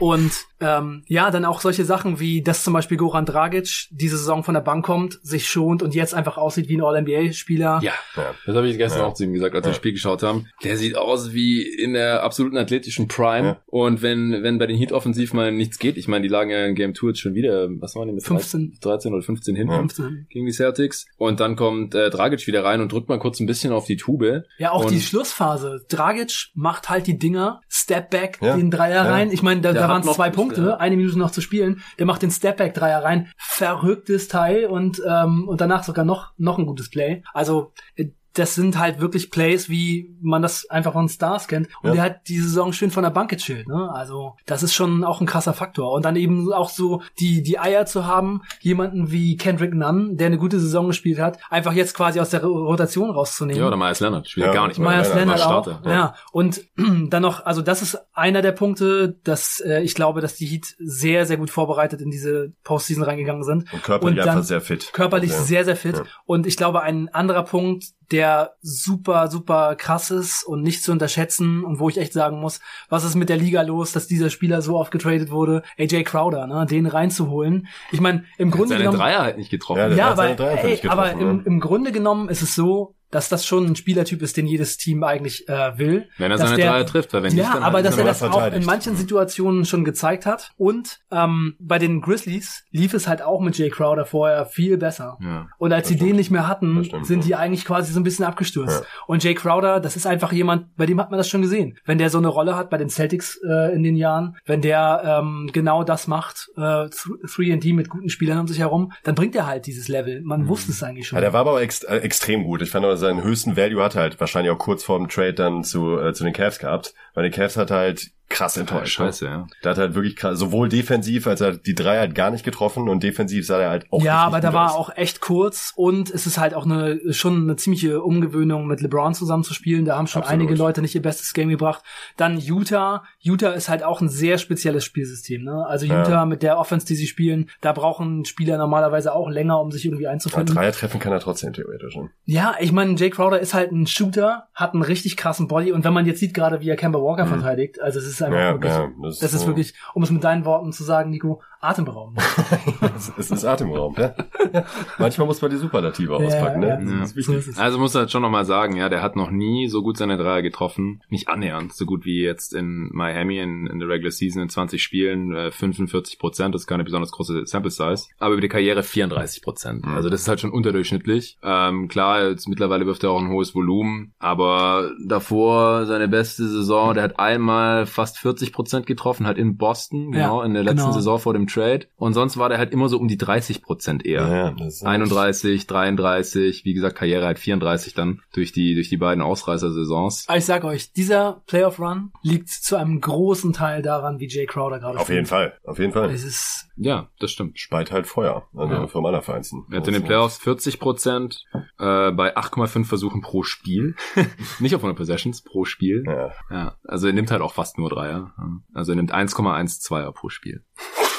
und ähm, ja, dann auch solche Sachen wie, dass zum Beispiel Goran Dragic diese Saison von der Bank kommt, sich schont und jetzt einfach aussieht wie ein All-NBA-Spieler. Ja, ja, das habe ich gestern ja. auch zu ihm gesagt, als wir das Spiel geschaut haben. Der sieht aus wie in der absoluten athletischen Prime. Ja. Und wenn wenn bei den Heat offensiv mal nichts geht, ich meine, die lagen ja in Game 2 jetzt schon wieder, was waren die mit 15. 13 oder 15 hinten 15. gegen die Celtics. Und dann kommt äh, Dragic wieder rein und drückt mal kurz ein bisschen auf die Tube. Ja, auch und die Schlussphase. Dragic macht halt die Dinger, Step Back, den Dreier rein. Ich meine, da, da waren es zwei Punkte, ja. eine Minute noch zu spielen. Der macht den Stepback Dreier rein, verrücktes Teil und ähm, und danach sogar noch noch ein gutes Play. Also äh, das sind halt wirklich Plays, wie man das einfach von Stars kennt. Und ja. der hat die Saison schön von der Bank gechillt, ne? Also, das ist schon auch ein krasser Faktor. Und dann eben auch so die, die Eier zu haben, jemanden wie Kendrick Nunn, der eine gute Saison gespielt hat, einfach jetzt quasi aus der Rotation rauszunehmen. Ja, oder Myers Leonard, spielt ja, gar nicht mehr. Myers Leonard, Leonard auch. Ja. ja. Und dann noch, also das ist einer der Punkte, dass äh, ich glaube, dass die Heat sehr, sehr gut vorbereitet in diese Postseason reingegangen sind. Und körperlich und einfach sehr fit. Körperlich sehr, sehr fit. Und ich glaube, ein anderer Punkt, der super, super krass ist und nicht zu unterschätzen und wo ich echt sagen muss, was ist mit der Liga los, dass dieser Spieler so oft getradet wurde, AJ Crowder, ne, den reinzuholen. Ich meine, im Grunde seine genommen. Dreier halt nicht getroffen. Ja, ja aber, ey, aber im, im Grunde genommen ist es so, dass das schon ein Spielertyp ist, den jedes Team eigentlich äh, will. Wenn er seine der, Dreier trifft, weil wenn ja, nicht, dann aber halt dass er das auch in manchen Situationen schon gezeigt hat. Und ähm, bei den Grizzlies lief es halt auch mit Jay Crowder vorher viel besser. Ja, und als sie stimmt. den nicht mehr hatten, stimmt, sind die eigentlich quasi so ein bisschen abgestürzt. Ja. Und Jay Crowder, das ist einfach jemand, bei dem hat man das schon gesehen. Wenn der so eine Rolle hat bei den Celtics äh, in den Jahren, wenn der ähm, genau das macht, äh, 3D mit guten Spielern um sich herum, dann bringt er halt dieses Level. Man mhm. wusste es eigentlich schon. Ja, der war aber ext äh, extrem gut. Ich fand aber seinen höchsten Value hat halt wahrscheinlich auch kurz vor dem Trade dann zu, äh, zu den Cavs gehabt, weil die Cavs hat halt krass enttäuscht. Ja, scheiße, ja. Der hat halt wirklich krass, sowohl defensiv als er die drei hat gar nicht getroffen und defensiv sah er halt auch Ja, aber da war aus. auch echt kurz und es ist halt auch eine schon eine ziemliche Umgewöhnung mit LeBron zusammen zu spielen. Da haben schon Absolut. einige Leute nicht ihr bestes Game gebracht. Dann Utah. Utah ist halt auch ein sehr spezielles Spielsystem, ne? Also Utah ja. mit der Offense, die sie spielen, da brauchen Spieler normalerweise auch länger, um sich irgendwie einzufinden. Ja, Dreier treffen kann er trotzdem theoretisch. Ne? Ja, ich meine, Jake Crowder ist halt ein Shooter, hat einen richtig krassen Body und wenn man jetzt sieht gerade, wie er Kemba Walker mhm. verteidigt, also es ist einfach ja, wirklich das, das ist so. wirklich, um es mit deinen Worten zu sagen, Nico, atemberaubend. es ist atemberaubend, ja. Manchmal muss man die Superlative auspacken, ja, ne? Ja. So also muss er halt schon nochmal sagen, ja, der hat noch nie so gut seine Dreier getroffen. Nicht annähernd, so gut wie jetzt in Miami in, in der Regular Season in 20 Spielen, äh, 45 Prozent, das ist keine besonders große Sample Size. Aber über die Karriere 34 Prozent. Mhm. Also das ist halt schon unterdurchschnittlich. Ähm, klar, jetzt mittlerweile wirft er auch ein hohes Volumen, aber davor seine beste Saison, der hat einmal fast fast 40 Prozent getroffen, halt in Boston, genau, ja, in der letzten genau. Saison vor dem Trade. Und sonst war der halt immer so um die 30 Prozent eher. Ja, ja, 31, 33, wie gesagt, Karriere halt 34 dann durch die, durch die beiden Ausreißer-Saisons. Ich sag euch, dieser Playoff-Run liegt zu einem großen Teil daran, wie Jay Crowder gerade Auf jeden Fall, auf jeden Fall. Es ist ja, das stimmt. Speit halt Feuer also ja. für meiner Vereinsen. Er hat in den Playoffs 40 Prozent äh, bei 8,5 Versuchen pro Spiel. Nicht auf 100 Possessions, pro Spiel. Ja. ja. Also er nimmt halt auch fast nur Dreier. Also er nimmt 1,1 Zweier pro Spiel.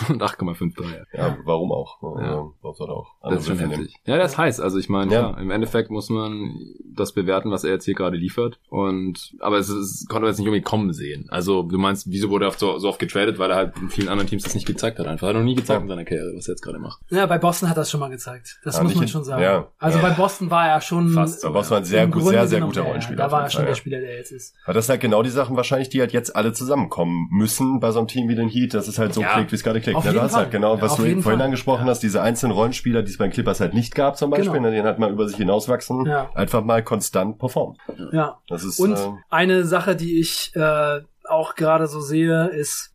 Und 8,5 Dreier. Ja, warum auch? Ja. Warum soll er auch? Das ist schon heftig. Ja, das heißt, also ich meine, ja. ja. im Endeffekt muss man das bewerten, was er jetzt hier gerade liefert. Und aber es, es konnte man jetzt nicht irgendwie kommen sehen. Also du meinst, wieso wurde er so, so oft getradet, weil er halt in vielen anderen Teams das nicht gezeigt hat. Einfach hat er noch nie gezeigt in seiner Karriere, was er jetzt gerade macht. Ja, bei Boston hat er es schon mal gezeigt. Das ja, muss man schon sagen. Ja. Also bei Boston war er schon fast. Bei Boston war ein sehr gut, sehr sehr guter Rollenspieler. Da war er schon der Spieler, der jetzt ist. Aber das sind halt genau die Sachen wahrscheinlich, die halt jetzt alle zusammenkommen müssen bei so einem Team wie den Heat, dass es halt so klickt, wie es gerade klickt. Auf jeden Fall. Halt genau Genau, was du vorhin Fall. angesprochen ja. hast, diese einzelnen Rollenspieler, die es bei den Clippers halt nicht gab zum Beispiel, genau. Ne, die halt mal über sich hinauswachsen, ja. einfach mal konstant performen. Ja. Das ist, Und äh, eine Sache, die ich äh, auch gerade so sehe, ist,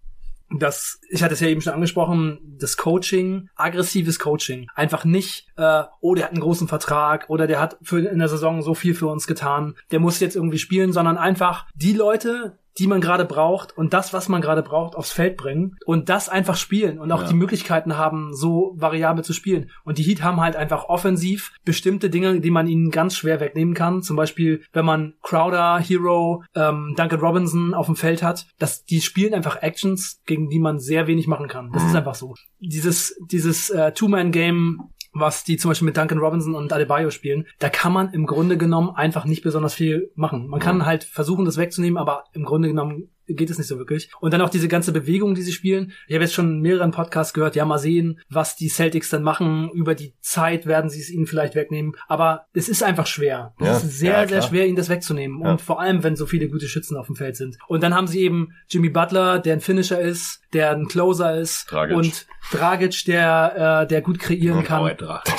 das, ich hatte es ja eben schon angesprochen, das Coaching, aggressives Coaching. Einfach nicht, äh, oh, der hat einen großen Vertrag oder der hat für in der Saison so viel für uns getan, der muss jetzt irgendwie spielen, sondern einfach die Leute, die man gerade braucht und das, was man gerade braucht, aufs Feld bringen und das einfach spielen und auch ja. die Möglichkeiten haben, so variabel zu spielen. Und die Heat haben halt einfach offensiv bestimmte Dinge, die man ihnen ganz schwer wegnehmen kann. Zum Beispiel, wenn man Crowder, Hero, ähm, Duncan Robinson auf dem Feld hat, dass die spielen einfach Actions, gegen die man sehr wenig machen kann. Das mhm. ist einfach so. Dieses, dieses äh, Two-Man-Game was die zum Beispiel mit Duncan Robinson und Adebayo spielen, da kann man im Grunde genommen einfach nicht besonders viel machen. Man kann halt versuchen, das wegzunehmen, aber im Grunde genommen geht es nicht so wirklich. Und dann auch diese ganze Bewegung, die sie spielen. Ich habe jetzt schon in mehreren Podcasts gehört, ja, mal sehen, was die Celtics dann machen. Über die Zeit werden sie es ihnen vielleicht wegnehmen. Aber es ist einfach schwer. Ja, es ist sehr, ja, sehr schwer, ihnen das wegzunehmen. Ja. Und vor allem, wenn so viele gute Schützen auf dem Feld sind. Und dann haben sie eben Jimmy Butler, der ein Finisher ist, der ein Closer ist. Dragic. Und Dragic, der, äh, der gut kreieren kann.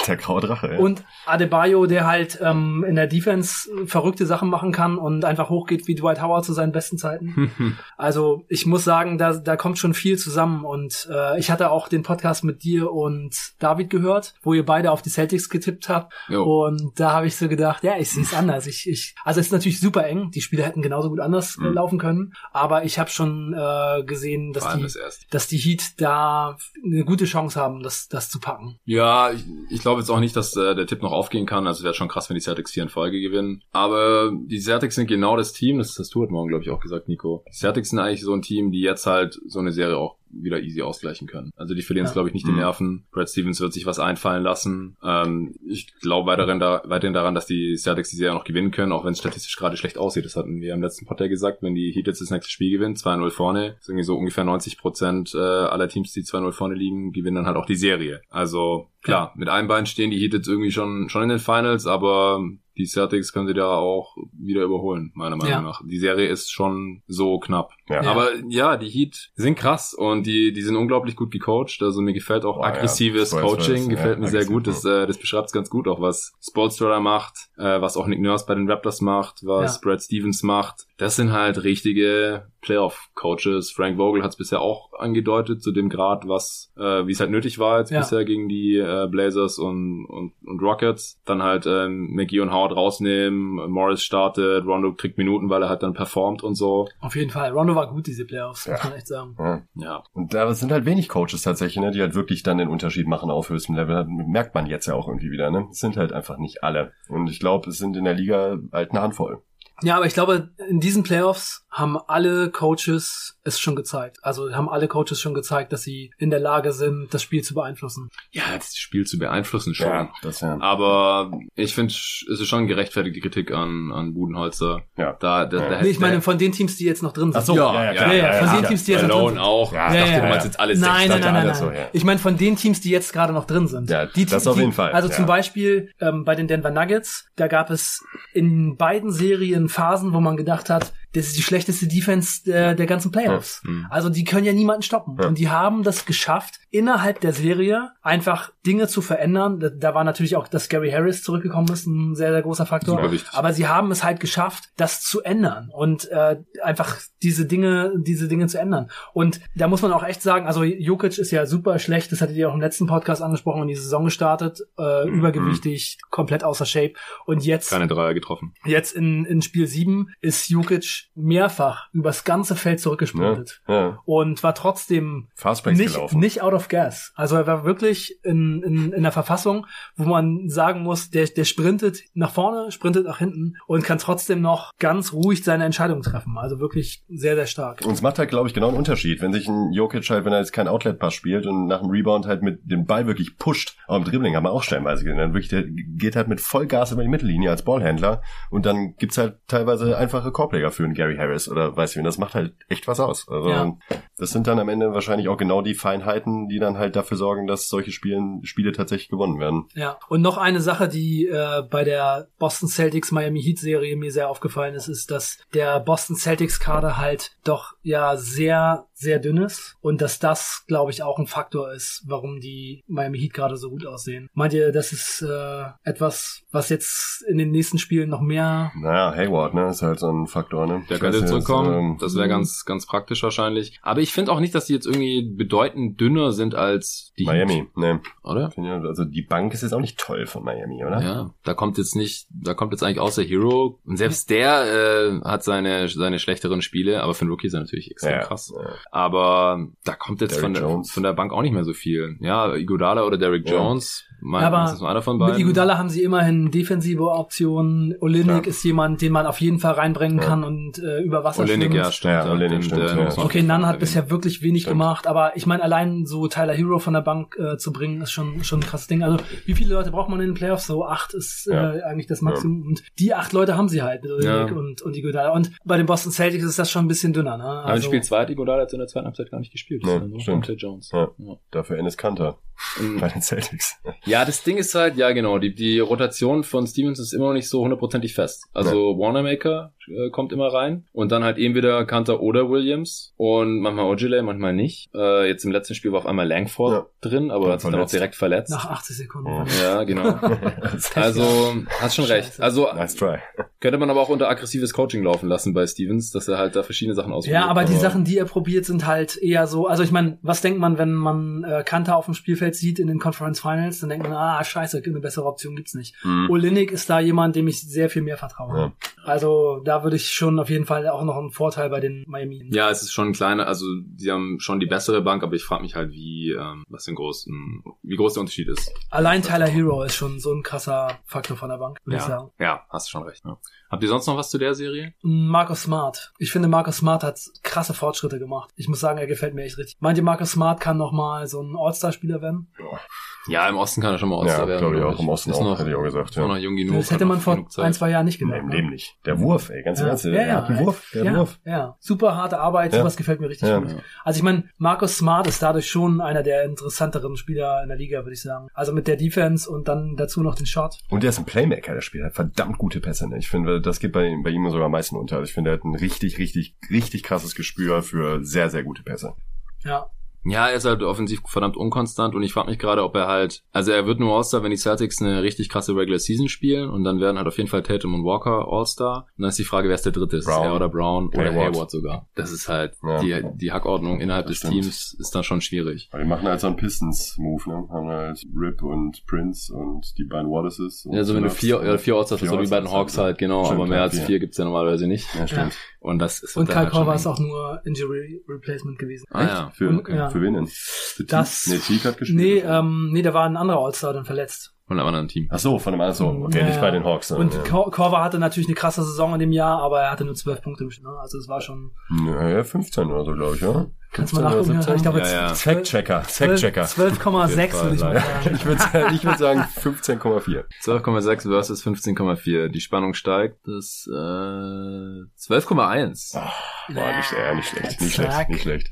Der graue Drache, ja. Und Adebayo, der halt ähm, in der Defense verrückte Sachen machen kann und einfach hochgeht wie Dwight Howard zu seinen besten Zeiten. Also ich muss sagen, da, da kommt schon viel zusammen und äh, ich hatte auch den Podcast mit dir und David gehört, wo ihr beide auf die Celtics getippt habt jo. und da habe ich so gedacht, ja, ich sehe es anders. Ich, ich, also es ist natürlich super eng, die Spiele hätten genauso gut anders mhm. laufen können, aber ich habe schon äh, gesehen, dass die, dass die Heat da eine gute Chance haben, das, das zu packen. Ja, ich, ich glaube jetzt auch nicht, dass äh, der Tipp noch aufgehen kann. Also wäre schon krass, wenn die Celtics vier in Folge gewinnen. Aber die Celtics sind genau das Team, das hast du heute Morgen, glaube ich, auch gesagt, Nico. Die Sind eigentlich so ein Team, die jetzt halt so eine Serie auch wieder easy ausgleichen können. Also die verlieren es, ja. glaube ich, nicht die mhm. Nerven. Brad Stevens wird sich was einfallen lassen. Ähm, ich glaube weiterhin, da, weiterhin daran, dass die Celtics die Serie noch gewinnen können, auch wenn es statistisch gerade schlecht aussieht. Das hatten wir im letzten Podcast gesagt, wenn die Heat jetzt das nächste Spiel gewinnen, 2-0 vorne, ist irgendwie so ungefähr 90 Prozent äh, aller Teams, die 2-0 vorne liegen, gewinnen dann halt auch die Serie. Also klar, mit einem Bein stehen die Heat jetzt irgendwie schon, schon in den Finals, aber die Celtics können sie da auch wieder überholen, meiner Meinung ja. nach. Die Serie ist schon so knapp. Ja. Aber ja, die Heat sind krass und die, die sind unglaublich gut gecoacht. Also mir gefällt auch oh, aggressives ja. Coaching, gefällt mir sehr gut. Das, äh, das beschreibt es ganz gut, auch was Spolstra macht, äh, was auch Nick Nurse bei den Raptors macht, was Brad Stevens macht. Das sind halt richtige Playoff-Coaches. Frank Vogel hat es bisher auch angedeutet, zu dem Grad, was, äh, wie es halt nötig war jetzt bisher gegen die äh, Blazers und, und, und Rockets. Dann halt ähm, McGee und Howard rausnehmen, Morris startet, Rondo kriegt Minuten, weil er halt dann performt und so. Auf jeden Fall. Rondo war gut, diese Playoffs, ja. muss man echt sagen. Ja. ja. Und da sind halt wenig Coaches tatsächlich, ne, die halt wirklich dann den Unterschied machen auf höchstem Level. Merkt man jetzt ja auch irgendwie wieder, ne? Es sind halt einfach nicht alle. Und ich glaube, es sind in der Liga halt eine Handvoll. Ja, aber ich glaube, in diesen Playoffs haben alle Coaches es schon gezeigt. Also haben alle Coaches schon gezeigt, dass sie in der Lage sind, das Spiel zu beeinflussen. Ja, das Spiel zu beeinflussen schon. Ja, das ja. Aber ich finde, es ist schon gerechtfertigte Kritik an, an Budenholzer. Ja. Da, da, ja. Da, nee, ich meine, von den Teams, die jetzt noch drin sind. Ach so, ja, ja, ja, ja, Von den Teams, die jetzt noch drin sind. auch. Ja, ich dachte, du meinst jetzt alles nein, nein, nein, nein, nein. So, Ich meine, von den Teams, die jetzt gerade noch drin sind. Ja, die, das die, auf jeden Fall. Also zum Beispiel ähm, bei den Denver Nuggets, da gab es in beiden Serien Phasen, wo man gedacht hat, das ist die schlechteste Defense der, der ganzen Playoffs. Mhm. Also die können ja niemanden stoppen. Ja. Und die haben das geschafft, innerhalb der Serie einfach Dinge zu verändern. Da, da war natürlich auch, dass Gary Harris zurückgekommen ist, ein sehr, sehr großer Faktor. Aber sie haben es halt geschafft, das zu ändern und äh, einfach diese Dinge, diese Dinge zu ändern. Und da muss man auch echt sagen, also Jokic ist ja super schlecht, das hattet ihr auch im letzten Podcast angesprochen, in die Saison gestartet, äh, mhm. übergewichtig, komplett außer Shape. Und jetzt. Keine Dreier getroffen. Jetzt in, in Spiel 7 ist Jokic mehrfach übers ganze Feld zurückgesprintet. Ja, ja. Und war trotzdem nicht, nicht out of gas. Also er war wirklich in, in, in der Verfassung, wo man sagen muss, der, der sprintet nach vorne, sprintet nach hinten und kann trotzdem noch ganz ruhig seine Entscheidung treffen. Also wirklich sehr, sehr stark. Und es macht halt, glaube ich, genau einen Unterschied. Wenn sich ein Jokic halt, wenn er jetzt kein Outlet-Pass spielt und nach dem Rebound halt mit dem Ball wirklich pusht, aber im Dribbling haben wir auch stellenweise gesehen, dann wirklich, der geht halt mit Vollgas über die Mittellinie als Ballhändler und dann gibt's halt teilweise einfache Korbleger für einen Gary Harris oder weiß ich, das macht halt echt was aus. Also ja. das sind dann am Ende wahrscheinlich auch genau die Feinheiten, die dann halt dafür sorgen, dass solche Spielen, Spiele tatsächlich gewonnen werden. Ja, und noch eine Sache, die äh, bei der Boston Celtics Miami Heat Serie mir sehr aufgefallen ist, ist, dass der Boston Celtics Kader halt doch ja sehr sehr dünn ist und dass das, glaube ich, auch ein Faktor ist, warum die Miami Heat gerade so gut aussehen. Meint ihr, das ist äh, etwas, was jetzt in den nächsten Spielen noch mehr? Naja, Hayward, ne, ist halt so ein Faktor, ne? Der könnte zurückkommen. Ähm, das wäre ganz, ganz praktisch wahrscheinlich. Aber ich finde auch nicht, dass die jetzt irgendwie bedeutend dünner sind als die Miami, Heat. ne? Oder? Also die Bank ist jetzt auch nicht toll von Miami, oder? Ja, da kommt jetzt nicht, da kommt jetzt eigentlich außer Hero und selbst der äh, hat seine seine schlechteren Spiele, aber für einen Rookie ist er natürlich extrem ja, krass. Ja. Aber da kommt jetzt von der, von der Bank auch nicht mehr so viel. Ja, Iguodala oder Derrick Jones. Mal, aber mit Iguodala haben sie immerhin defensive Optionen. Olinik ist jemand, den man auf jeden Fall reinbringen kann und äh, über Wasser Olinik, ja, stimmt. Ja, Olinik stimmt. Der, ja. Okay, Nunn hat bisher wirklich wenig stimmt. gemacht, aber ich meine, allein so Tyler Hero von der Bank äh, zu bringen, ist schon schon ein krasses Ding. Also wie viele Leute braucht man in den Playoffs? So acht ist äh, eigentlich das Maximum. Und die acht Leute haben sie halt mit Olinik und, und Iguodala. Und bei den Boston Celtics ist das schon ein bisschen dünner. Ne? Also, aber ich spiele zweit Iguodala jetzt in der zweiten Halbzeit gar nicht gespielt. Nee, also stimmt. Jones. Ja. Dafür Ennis Kanter bei den Celtics. Ja, das Ding ist halt, ja genau, die, die Rotation von Stevens ist immer noch nicht so hundertprozentig fest. Also ja. Wanamaker äh, kommt immer rein und dann halt eben wieder Kanter oder Williams und manchmal Ojale, manchmal nicht. Äh, jetzt im letzten Spiel war auf einmal Langford ja. drin, aber hat sich dann auch direkt verletzt. Nach 80 Sekunden. Oh. Ja, genau. also, hast schon recht. Also, nice try. könnte man aber auch unter aggressives Coaching laufen lassen bei Stevens, dass er halt da verschiedene Sachen ausprobiert. Ja, aber, aber die Sachen, die er probiert, sind halt eher so, also ich meine, was denkt man, wenn man äh, Kanter auf dem Spielfeld sieht in den Conference Finals, dann denkt man, ah, scheiße, eine bessere Option gibt's nicht. Mhm. Olinik ist da jemand, dem ich sehr viel mehr vertraue. Ja. Also da würde ich schon auf jeden Fall auch noch einen Vorteil bei den Miami. Ja, es ist schon ein kleiner, also sie haben schon die bessere Bank, aber ich frage mich halt, wie ähm, was den großen, wie groß der Unterschied ist. Allein Tyler Hero ist schon so ein krasser Faktor von der Bank, würde ja. ich sagen. Ja, hast du schon recht. Ja. Habt ihr sonst noch was zu der Serie? Marcus Smart. Ich finde, Marcus Smart hat krasse Fortschritte gemacht. Ich muss sagen, er gefällt mir echt richtig. Meint ihr, Marcus Smart kann noch mal so ein All-Star-Spieler werden? Ja. Ja, im Osten kann er schon mal All-Star ja, werden. glaube ich auch. Im Osten auch, noch, hätte ich auch gesagt. Ja. Noch jung genug, das hätte man vor ein, zwei Jahren nicht gedacht. Nee, im Leben nicht. Der Wurf, ey, ganz ja. ernst. Ja, ja, der Wurf, der ja, Wurf. Ja, super harte Arbeit, sowas gefällt mir richtig ja. gut. Also ich meine, Markus Smart ist dadurch schon einer der interessanteren Spieler in der Liga, würde ich sagen. Also mit der Defense und dann dazu noch den Shot. Und der ist ein Playmaker, der spielt hat verdammt gute Pässe. Ne? Ich finde, das geht bei, bei ihm sogar am meisten unter. Also ich finde, er hat ein richtig, richtig, richtig krasses Gespür für sehr, sehr gute Pässe. Ja, ja, er ist halt offensiv verdammt unkonstant und ich frage mich gerade, ob er halt, also er wird nur All-Star, wenn die Celtics eine richtig krasse Regular Season spielen und dann werden halt auf jeden Fall Tatum und Walker All-Star. Und dann ist die Frage, wer ist der dritte? Ist Brown. er oder Brown oder Hayward, Hayward sogar? Das ist halt, ja. die, die Hackordnung innerhalb das des stimmt. Teams ist dann schon schwierig. Aber die machen halt so einen Pistons-Move, ne? Haben halt Rip und Prince und die beiden Wallaces. Ja, so wenn du vier, ja, vier All-Stars hast, so wie bei den Hawks halt, genau, stimmt, aber mehr als vier gibt's ja normalerweise nicht. Ja, stimmt. Ja. Und das ist Und Kyle halt Korver ist auch nur Injury Replacement gewesen. Ah, ja. Für, und, ja. Für wen denn? Das, nee, Teague hat gespielt. Nee, ähm, nee, da war ein anderer All-Star dann verletzt. Von einem anderen Team. Ach so, von einem anderen. So, okay, ja, nicht bei den Hawks. Und ja. Korver hatte natürlich eine krasse Saison in dem Jahr, aber er hatte nur zwölf Punkte im Schnitt. Ne? Also es war schon. Naja, 15 oder so, glaube ich, ja. Kannst du mal nachgucken? Ich glaube, ja, ja. Fact-Checker. Fact-Checker. 12,6 würde ich mal sagen. ich würde ich würd sagen 15,4. 12,6 versus 15,4. Die Spannung steigt. Das äh, 12,1. War nicht, äh, nicht schlecht. Nicht schlecht. Nicht schlecht.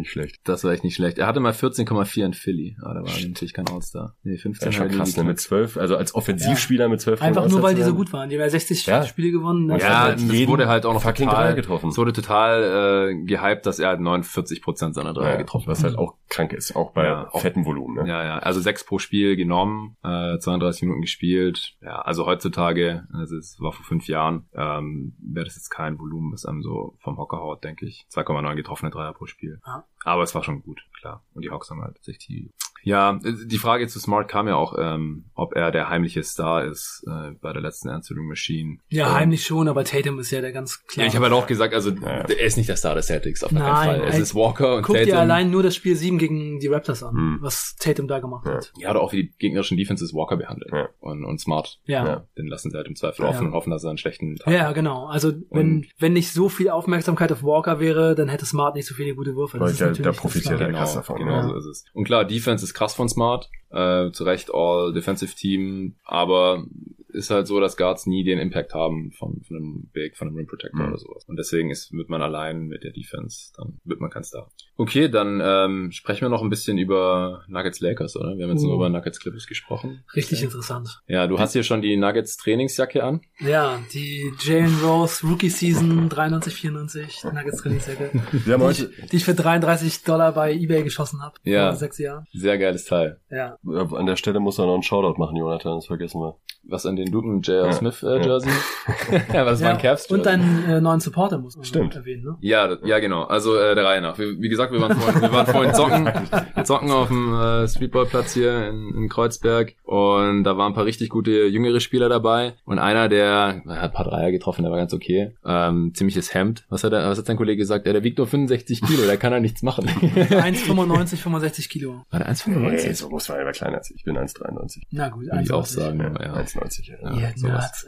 Nicht schlecht. Das war echt nicht schlecht. Er hatte mal 14,4 in Philly, aber da war natürlich kein All-Star. Nee, 15 ja, schon krass, ne? mit 12, also als Offensivspieler ja. mit 12 Einfach nur, weil die so gut waren. Die haben ja 60 ja. Spiele gewonnen. Ne? Ja, das wurde halt auch noch fucking total, getroffen. Es wurde total äh, gehypt, dass er halt 49 Prozent seiner Dreier getroffen hat. Was halt auch krank ist, auch bei auch, fetten Volumen. Ne? Ja, ja, also 6 pro Spiel genommen, äh, 32 Minuten gespielt. Ja, also heutzutage, also es war vor fünf Jahren, ähm, wäre das jetzt kein Volumen, was einem so vom Hocker haut, denke ich. 2,9 getroffene Dreier pro Spiel. Ja. Aber es war schon gut, klar. Und die Hawks haben halt sich die ja, die Frage zu Smart kam ja auch, ähm, ob er der heimliche Star ist äh, bei der letzten Answering Machine. Ja, ähm, heimlich schon, aber Tatum ist ja der ganz klar. Ja, ich habe halt auch gesagt, also ja. er ist nicht der Star des Celtics, auf Nein, keinen Fall. Es ist Walker und guck Tatum. Guck dir allein nur das Spiel 7 gegen die Raptors an, hm. was Tatum da gemacht ja. hat. Ja, oder auch wie die gegnerischen Defenses Walker behandeln ja. und, und Smart. Ja. ja. Den lassen sie halt im Zweifel offen und hoffen, dass er einen schlechten Tag Ja, hat. genau. Also wenn, wenn nicht so viel Aufmerksamkeit auf Walker wäre, dann hätte Smart nicht so viele gute Würfe. Das Weil der, der profitiert der krass davon. Genau, so ist es. Und klar, Defense ist krass von Smart. Äh, zu Recht All-Defensive Team, aber ist halt so, dass Guards nie den Impact haben von, von einem Big, von einem Rim Protector mhm. oder sowas. Und deswegen ist, wird man allein mit der Defense, dann wird man kein Star. Okay, dann ähm, sprechen wir noch ein bisschen über Nuggets Lakers, oder? Wir haben jetzt uh. nur über Nuggets Clippers gesprochen. Richtig okay. interessant. Ja, du hast hier schon die Nuggets Trainingsjacke an. Ja, die Jalen Rose Rookie Season 93, 94 Nuggets Trainingsjacke. Haben heute die, die ich für 33 Dollar bei Ebay geschossen habe. Ja. Vor sechs Jahren. Sehr geiles Teil. Ja. An der Stelle muss er noch einen Shoutout machen, Jonathan, das vergessen wir. Was an den Luton J.R. Ja. Smith äh, Jersey. ja, was ja, war ein Cavs Jersey. Und deinen äh, neuen Supporter muss man Stimmt. erwähnen, ne? Ja, ja genau. Also äh, der Reihe nach. Wie, wie gesagt, wir waren vorhin, wir waren vorhin zocken, zocken auf dem äh, Streetballplatz hier in, in Kreuzberg und da waren ein paar richtig gute jüngere Spieler dabei und einer, der hat ein paar Dreier getroffen, der war ganz okay. Ähm, ziemliches Hemd. Was hat, der, was hat sein Kollege gesagt? Ja, der wiegt nur 65 Kilo, der kann ja nichts machen. 1,95, 65 Kilo. War der 1,95? Nee, so groß war er kleiner als ich. Ich bin 1,93. Na gut, Würde ich auch sagen. Ja, ja. 1,90. Ja, ja Nerds,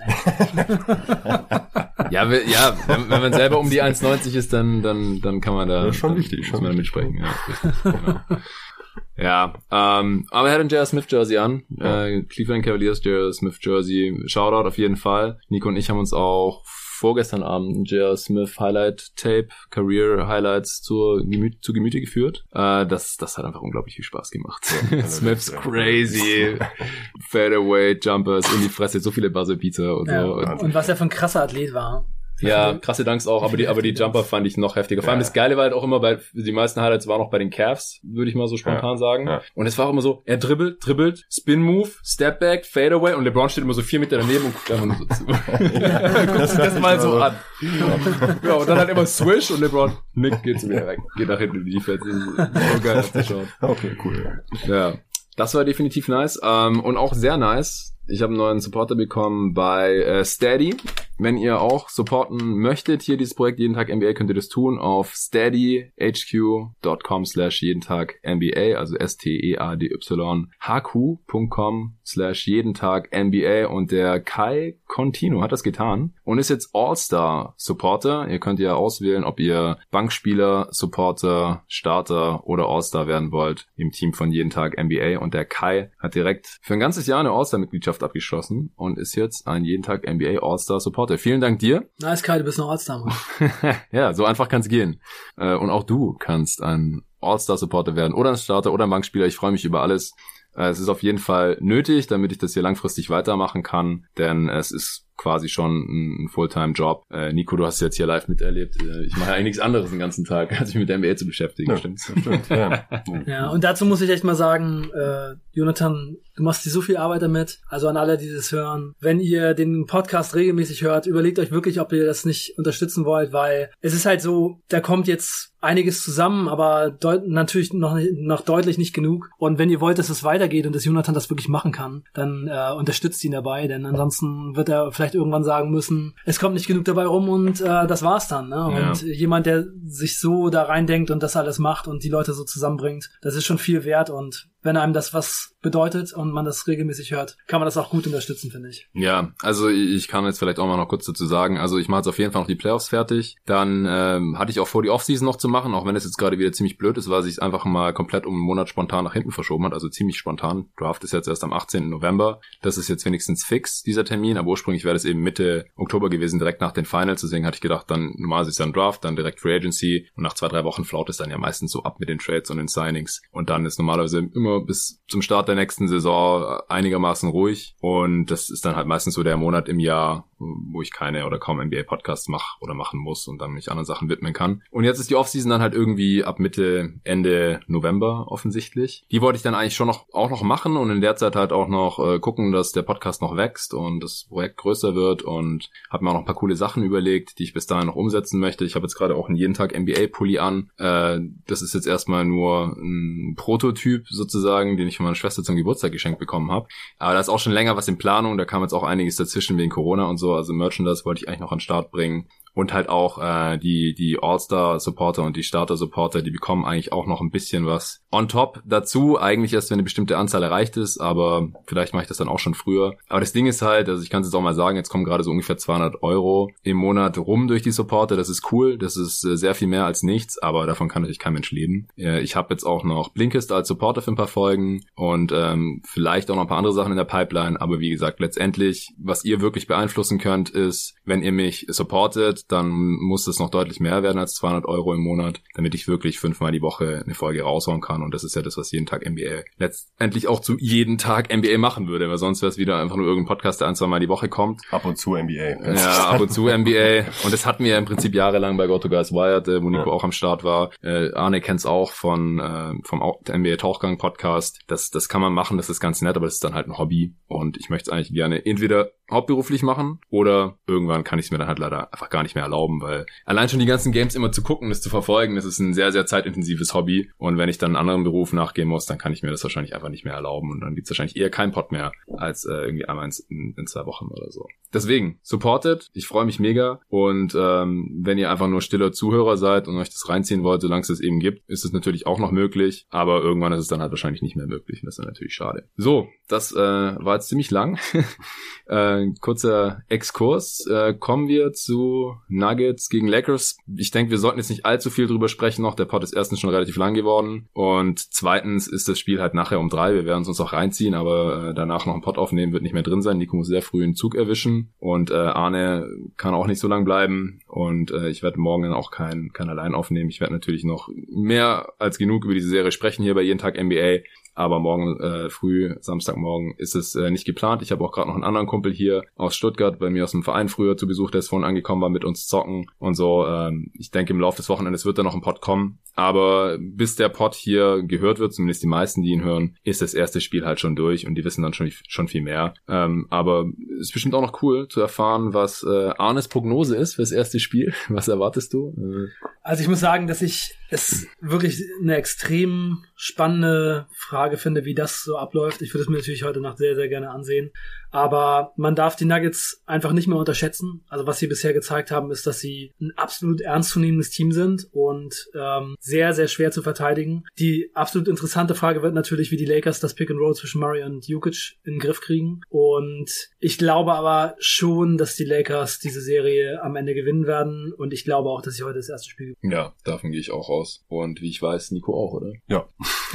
ja, ja wenn, wenn, man selber um die 1,90 ist, dann, dann, dann kann man da das ist schon wichtig, muss schon man mitsprechen. Ja, richtig, genau. Ja, ähm, aber er hat ein J.R. Smith Jersey an. Ja. Äh, Cleveland Cavaliers J.R. Smith Jersey. Shoutout auf jeden Fall. Nico und ich haben uns auch vorgestern Abend J.R. Smith Highlight Tape, Career Highlights zur Gemü zu Gemüte geführt. Äh, das, das hat einfach unglaublich viel Spaß gemacht. Ja, Smith's crazy. Fadeaway, Jumpers in die Fresse, so viele Buzzerbeater und ja, so. Und, und was er für ein krasser Athlet war. Ja, krasse Danks auch, aber die, aber die Jumper fand ich noch heftiger. Vor allem das Geile war halt auch immer bei, die meisten Highlights waren auch bei den Cavs, würde ich mal so spontan sagen. Und es war auch immer so, er dribbelt, dribbelt, Spin Move, Step Back, Fade Away und LeBron steht immer so vier Meter daneben und guckt einfach nur so zu. Guckt sich das mal so an. ja, und dann halt immer Swish und LeBron, Nick geht zu mir weg, geht nach hinten in die Defense. So geil anzuschauen. Okay, cool. Ja. Das war definitiv nice. Ähm, und auch sehr nice. Ich habe einen neuen Supporter bekommen bei äh, Steady. Wenn ihr auch supporten möchtet, hier dieses Projekt jeden Tag NBA, könnt ihr das tun auf steadyhq.com slash jeden Tag NBA, also S-T-E-A-D-Y-H-Q.com slash jeden Tag NBA und der Kai Contino hat das getan und ist jetzt All-Star Supporter. Ihr könnt ja auswählen, ob ihr Bankspieler, Supporter, Starter oder All-Star werden wollt im Team von jeden Tag NBA und der Kai hat direkt für ein ganzes Jahr eine All-Star-Mitgliedschaft abgeschlossen und ist jetzt ein jeden Tag NBA All-Star Supporter. Vielen Dank dir. Nice, Kai, du bist noch All-Star, ja, so einfach kann es gehen. Äh, und auch du kannst ein All-Star-Supporter werden oder ein Starter oder ein Bankspieler. Ich freue mich über alles. Äh, es ist auf jeden Fall nötig, damit ich das hier langfristig weitermachen kann, denn es ist quasi schon ein, Fulltime-Job. Äh, Nico, du hast jetzt hier live miterlebt. Äh, ich mache eigentlich nichts anderes den ganzen Tag, als mich mit der NBA zu beschäftigen. Ja, stimmt. stimmt ja. ja, und dazu muss ich echt mal sagen, äh, Jonathan, du machst dir so viel Arbeit damit. Also an alle, die das hören. Wenn ihr den Podcast regelmäßig hört, überlegt euch wirklich, ob ihr das nicht unterstützen wollt, weil es ist halt so, da kommt jetzt einiges zusammen, aber natürlich noch, noch deutlich nicht genug. Und wenn ihr wollt, dass es weitergeht und dass Jonathan das wirklich machen kann, dann äh, unterstützt ihn dabei, denn ansonsten wird er vielleicht irgendwann sagen müssen, es kommt nicht genug dabei rum und äh, das war's dann. Ne? Und ja. jemand, der sich so da reindenkt und das alles macht und die Leute so zusammenbringt, das ist schon viel wert und wenn einem das was bedeutet und man das regelmäßig hört, kann man das auch gut unterstützen, finde ich. Ja, also ich kann jetzt vielleicht auch mal noch kurz dazu sagen. Also ich mache jetzt auf jeden Fall noch die Playoffs fertig. Dann ähm, hatte ich auch vor, die Offseason noch zu machen, auch wenn es jetzt gerade wieder ziemlich blöd ist, weil sich einfach mal komplett um einen Monat spontan nach hinten verschoben hat. Also ziemlich spontan. Draft ist jetzt erst am 18. November. Das ist jetzt wenigstens fix, dieser Termin. Aber ursprünglich wäre das eben Mitte Oktober gewesen, direkt nach den Finals. Deswegen hatte ich gedacht, dann normalerweise ist dann Draft, dann direkt Free Agency und nach zwei, drei Wochen flaut es dann ja meistens so ab mit den Trades und den Signings. Und dann ist normalerweise immer bis zum Start der nächsten Saison einigermaßen ruhig. Und das ist dann halt meistens so der Monat im Jahr, wo ich keine oder kaum NBA-Podcasts mache oder machen muss und dann mich anderen Sachen widmen kann. Und jetzt ist die Offseason dann halt irgendwie ab Mitte, Ende November offensichtlich. Die wollte ich dann eigentlich schon noch auch noch machen und in der Zeit halt auch noch äh, gucken, dass der Podcast noch wächst und das Projekt größer wird und habe mir auch noch ein paar coole Sachen überlegt, die ich bis dahin noch umsetzen möchte. Ich habe jetzt gerade auch einen jeden Tag NBA-Pulli an. Äh, das ist jetzt erstmal nur ein Prototyp sozusagen, den ich von meiner Schwester zum Geburtstag geschenkt bekommen habe. Aber da ist auch schon länger was in Planung. Da kam jetzt auch einiges dazwischen wegen Corona und so. Also Merchandise wollte ich eigentlich noch an den Start bringen und halt auch äh, die die All-Star-Supporter und die Starter-Supporter, die bekommen eigentlich auch noch ein bisschen was on top dazu. Eigentlich erst, wenn eine bestimmte Anzahl erreicht ist, aber vielleicht mache ich das dann auch schon früher. Aber das Ding ist halt, also ich kann es jetzt auch mal sagen, jetzt kommen gerade so ungefähr 200 Euro im Monat rum durch die Supporter. Das ist cool, das ist äh, sehr viel mehr als nichts, aber davon kann natürlich kein Mensch leben. Äh, ich habe jetzt auch noch Blinkist als Supporter für ein paar Folgen und ähm, vielleicht auch noch ein paar andere Sachen in der Pipeline. Aber wie gesagt, letztendlich, was ihr wirklich beeinflussen könnt, ist, wenn ihr mich supportet, dann muss es noch deutlich mehr werden als 200 Euro im Monat, damit ich wirklich fünfmal die Woche eine Folge raushauen kann. Und das ist ja das, was jeden Tag NBA letztendlich auch zu jeden Tag NBA machen würde, weil sonst wäre es wieder einfach nur irgendein Podcast, der ein, zwei Mal die Woche kommt. Ab und zu NBA. Ja, ab und zu NBA. Und das hatten wir im Prinzip jahrelang bei Goto Guys Wired, äh, wo Nico ja. auch am Start war. Äh, Arne kennt's auch von äh, vom NBA Tauchgang Podcast. Das, das kann man machen, das ist ganz nett, aber das ist dann halt ein Hobby. Und ich möchte es eigentlich gerne entweder hauptberuflich machen oder irgendwann kann ich es mir dann halt leider einfach gar nicht mehr erlauben, weil allein schon die ganzen Games immer zu gucken, das zu verfolgen, das ist ein sehr, sehr zeitintensives Hobby und wenn ich dann einen anderen Beruf nachgehen muss, dann kann ich mir das wahrscheinlich einfach nicht mehr erlauben und dann gibt's wahrscheinlich eher keinen Pod mehr als äh, irgendwie einmal in, in, zwei Wochen oder so. Deswegen, supportet, ich freue mich mega und ähm, wenn ihr einfach nur stiller Zuhörer seid und euch das reinziehen wollt, solange es es eben gibt, ist es natürlich auch noch möglich, aber irgendwann ist es dann halt wahrscheinlich nicht mehr möglich und das ist natürlich schade. So, das äh, war jetzt ziemlich lang. äh, kurzer Exkurs. Äh, kommen wir zu Nuggets gegen Lakers. Ich denke, wir sollten jetzt nicht allzu viel drüber sprechen noch. Der Pod ist erstens schon relativ lang geworden und zweitens ist das Spiel halt nachher um drei. Wir werden es uns auch reinziehen, aber äh, danach noch einen Pod aufnehmen wird nicht mehr drin sein. Nico muss sehr früh einen Zug erwischen und äh, Arne kann auch nicht so lang bleiben und äh, ich werde morgen dann auch kein, kein allein aufnehmen. Ich werde natürlich noch mehr als genug über diese Serie sprechen hier bei jeden Tag NBA. Aber morgen äh, früh, Samstagmorgen, ist es äh, nicht geplant. Ich habe auch gerade noch einen anderen Kumpel hier aus Stuttgart, bei mir aus dem Verein früher zu Besuch, der ist vorhin angekommen war, mit uns zocken und so. Ähm, ich denke, im Laufe des Wochenendes wird da noch ein Pod kommen. Aber bis der Pod hier gehört wird, zumindest die meisten, die ihn hören, ist das erste Spiel halt schon durch und die wissen dann schon, schon viel mehr. Ähm, aber es ist bestimmt auch noch cool zu erfahren, was äh, Arnes Prognose ist für das erste Spiel. Was erwartest du? Äh. Also ich muss sagen, dass ich es wirklich eine extrem spannende Frage finde, wie das so abläuft. Ich würde es mir natürlich heute Nacht sehr, sehr gerne ansehen. Aber man darf die Nuggets einfach nicht mehr unterschätzen. Also was sie bisher gezeigt haben, ist, dass sie ein absolut ernstzunehmendes Team sind und ähm, sehr, sehr schwer zu verteidigen. Die absolut interessante Frage wird natürlich, wie die Lakers das Pick and Roll zwischen Murray und Jukic in den Griff kriegen. Und ich glaube aber schon, dass die Lakers diese Serie am Ende gewinnen werden. Und ich glaube auch, dass sie heute das erste Spiel gewinnen. Ja, davon gehe ich auch aus. Und wie ich weiß, Nico auch, oder? Ja,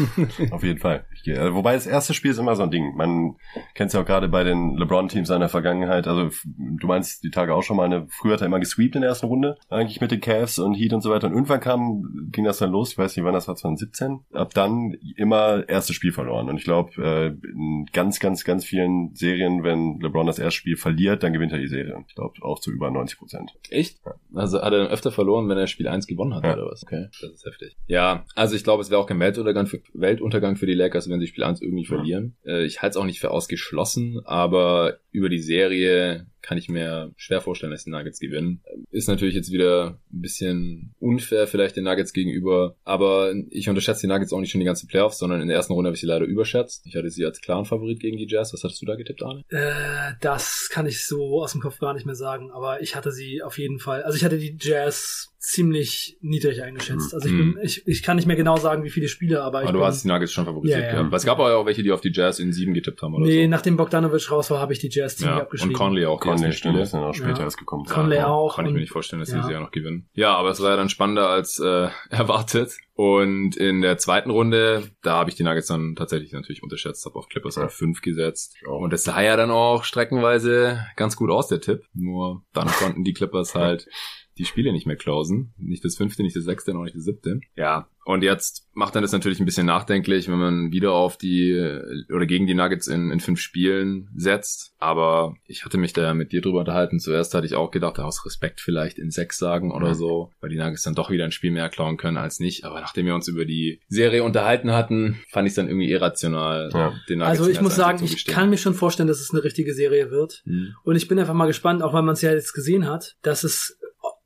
auf jeden Fall. Gehe, also, wobei das erste Spiel ist immer so ein Ding. Man kennt es ja auch gerade bei den LeBron-Teams seiner Vergangenheit. Also du meinst die Tage auch schon mal, eine, früher hat er immer gesweept in der ersten Runde, eigentlich mit den Cavs und Heat und so weiter. Und irgendwann kam, ging das dann los, ich weiß nicht, wann das war, 2017. Ab dann immer erstes Spiel verloren. Und ich glaube, äh, in ganz, ganz, ganz vielen Serien, wenn LeBron das erste Spiel verliert, dann gewinnt er die Serie. Ich glaube, auch zu über 90 Prozent. Echt? Ja. Also hat er dann öfter verloren, wenn er Spiel 1 gewonnen hat, ja. oder was? Okay, ist heftig. Ja, also ich glaube, es wäre auch kein Weltuntergang für, Weltuntergang für die Lakers, wenn sie Spiel 1 irgendwie verlieren. Äh, ich halte es auch nicht für ausgeschlossen, aber über die Serie kann ich mir schwer vorstellen, dass die Nuggets gewinnen. Ist natürlich jetzt wieder ein bisschen unfair vielleicht den Nuggets gegenüber, aber ich unterschätze die Nuggets auch nicht schon die ganzen Playoffs, sondern in der ersten Runde habe ich sie leider überschätzt. Ich hatte sie als klaren Favorit gegen die Jazz. Was hattest du da getippt, Arne? Äh, das kann ich so aus dem Kopf gar nicht mehr sagen, aber ich hatte sie auf jeden Fall. Also ich hatte die Jazz ziemlich niedrig eingeschätzt. Also ich, bin, mhm. ich, ich kann nicht mehr genau sagen, wie viele Spiele, aber, aber ich. Aber du hast die Nuggets schon favorisiert, ja. ja. ja. Es gab aber auch welche, die auf die Jazz in sieben getippt haben, oder nee, so. nachdem Bogdanovic raus war, habe ich die Jazz ziemlich ja. abgeschrieben. Und Conley auch. Conley, stimmt, ist dann auch später ja. erst gekommen. Conley auch. Kann ich mir nicht vorstellen, dass sie sie ja noch gewinnen. Ja, aber es war ja dann spannender als äh, erwartet. Und in der zweiten Runde, da habe ich die Nuggets dann tatsächlich natürlich unterschätzt, habe auf Clippers ja. auf fünf gesetzt. Und das sah ja dann auch streckenweise ganz gut aus, der Tipp. Nur dann konnten die Clippers halt die Spiele nicht mehr closen. Nicht das fünfte, nicht das sechste, noch nicht das siebte. Ja, und jetzt macht dann das natürlich ein bisschen nachdenklich, wenn man wieder auf die oder gegen die Nuggets in, in fünf Spielen setzt. Aber ich hatte mich da mit dir drüber unterhalten. Zuerst hatte ich auch gedacht, aus Respekt vielleicht in sechs sagen oder so, weil die Nuggets dann doch wieder ein Spiel mehr klauen können als nicht. Aber nachdem wir uns über die Serie unterhalten hatten, fand ich es dann irgendwie irrational. Ja. Den Nuggets also ich muss sagen, ich kann mir schon vorstellen, dass es eine richtige Serie wird. Hm. Und ich bin einfach mal gespannt, auch weil man es ja jetzt gesehen hat, dass es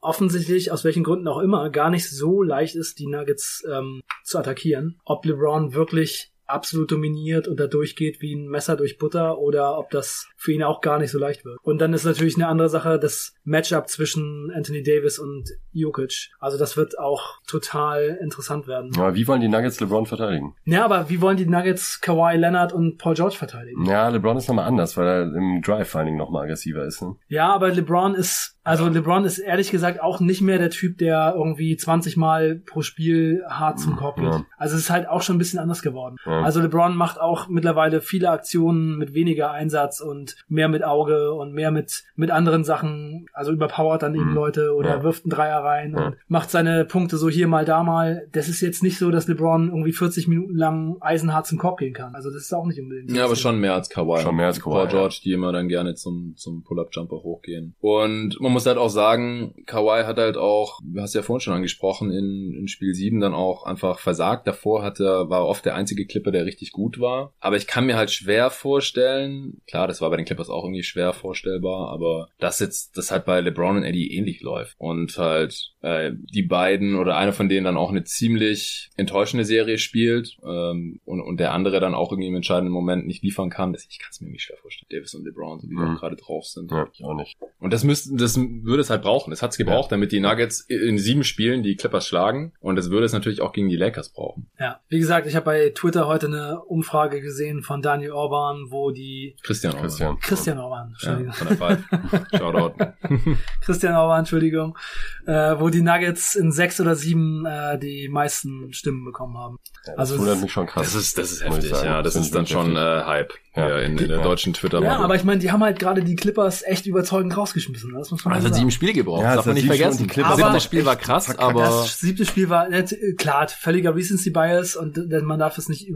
offensichtlich, aus welchen Gründen auch immer, gar nicht so leicht ist, die Nuggets ähm, zu attackieren. Ob LeBron wirklich absolut dominiert und da durchgeht wie ein Messer durch Butter oder ob das für ihn auch gar nicht so leicht wird. Und dann ist natürlich eine andere Sache das Matchup zwischen Anthony Davis und Jokic. Also das wird auch total interessant werden. Ja, wie wollen die Nuggets LeBron verteidigen? Ja, aber wie wollen die Nuggets Kawhi Leonard und Paul George verteidigen? Ja, LeBron ist nochmal anders, weil er im Drive vor allen Dingen nochmal aggressiver ist. Ne? Ja, aber LeBron ist, also LeBron ist ehrlich gesagt auch nicht mehr der Typ, der irgendwie 20 Mal pro Spiel hart zum Korb geht. Ja. Also es ist halt auch schon ein bisschen anders geworden. Ja. Also LeBron macht auch mittlerweile viele Aktionen mit weniger Einsatz und mehr mit Auge und mehr mit, mit anderen Sachen. Also überpowert dann eben mhm. Leute oder ja. wirft einen Dreier rein und macht seine Punkte so hier mal da mal. Das ist jetzt nicht so, dass LeBron irgendwie 40 Minuten lang eisenhart zum Korb gehen kann. Also das ist auch nicht unbedingt. Ja, aber schon mehr als Kawhi. Schon mehr als Kawhi. Paul George, die immer dann gerne zum, zum Pull-Up-Jumper hochgehen. Und man muss halt auch sagen, Kawhi hat halt auch, du hast ja vorhin schon angesprochen, in, in Spiel 7 dann auch einfach versagt. Davor hatte, war oft der einzige Clipper, der richtig gut war. Aber ich kann mir halt schwer vorstellen, klar, das war bei den Clippers auch irgendwie schwer vorstellbar, aber dass jetzt das halt bei LeBron und Eddie ähnlich läuft und halt äh, die beiden oder einer von denen dann auch eine ziemlich enttäuschende Serie spielt ähm, und, und der andere dann auch irgendwie im entscheidenden Moment nicht liefern kann, das, ich kann es mir nicht schwer vorstellen. Davis und LeBron, so wie mhm. die gerade drauf sind. Ja, ich auch nicht. Und das müsste, das würde es halt brauchen. Es hat es gebraucht, ja. damit die Nuggets in sieben Spielen die Clippers schlagen und das würde es natürlich auch gegen die Lakers brauchen. Ja, wie gesagt, ich habe bei Twitter heute eine Umfrage gesehen von Daniel Orban, wo die Christian Orban. Christian, Christian Orban, Entschuldigung. Ja, von der. Shoutout. Christian Orban, Entschuldigung. Äh, wo die Nuggets in sechs oder sieben äh, die meisten Stimmen bekommen haben. Ja, das also wundert mich schon krass. Das ist, das ist heftig, ja. Das, das ist dann schon äh, Hype ja, in, in der ja. deutschen twitter Ja, aber ich meine, die haben halt gerade die Clippers echt überzeugend rausgeschmissen. Das muss man also sagen. sieben Spiele gebraucht. Ja, das darf man nicht vergessen. Die aber das Spiel war krass, aber das siebte Spiel war klar völliger Recency Bias und man darf es nicht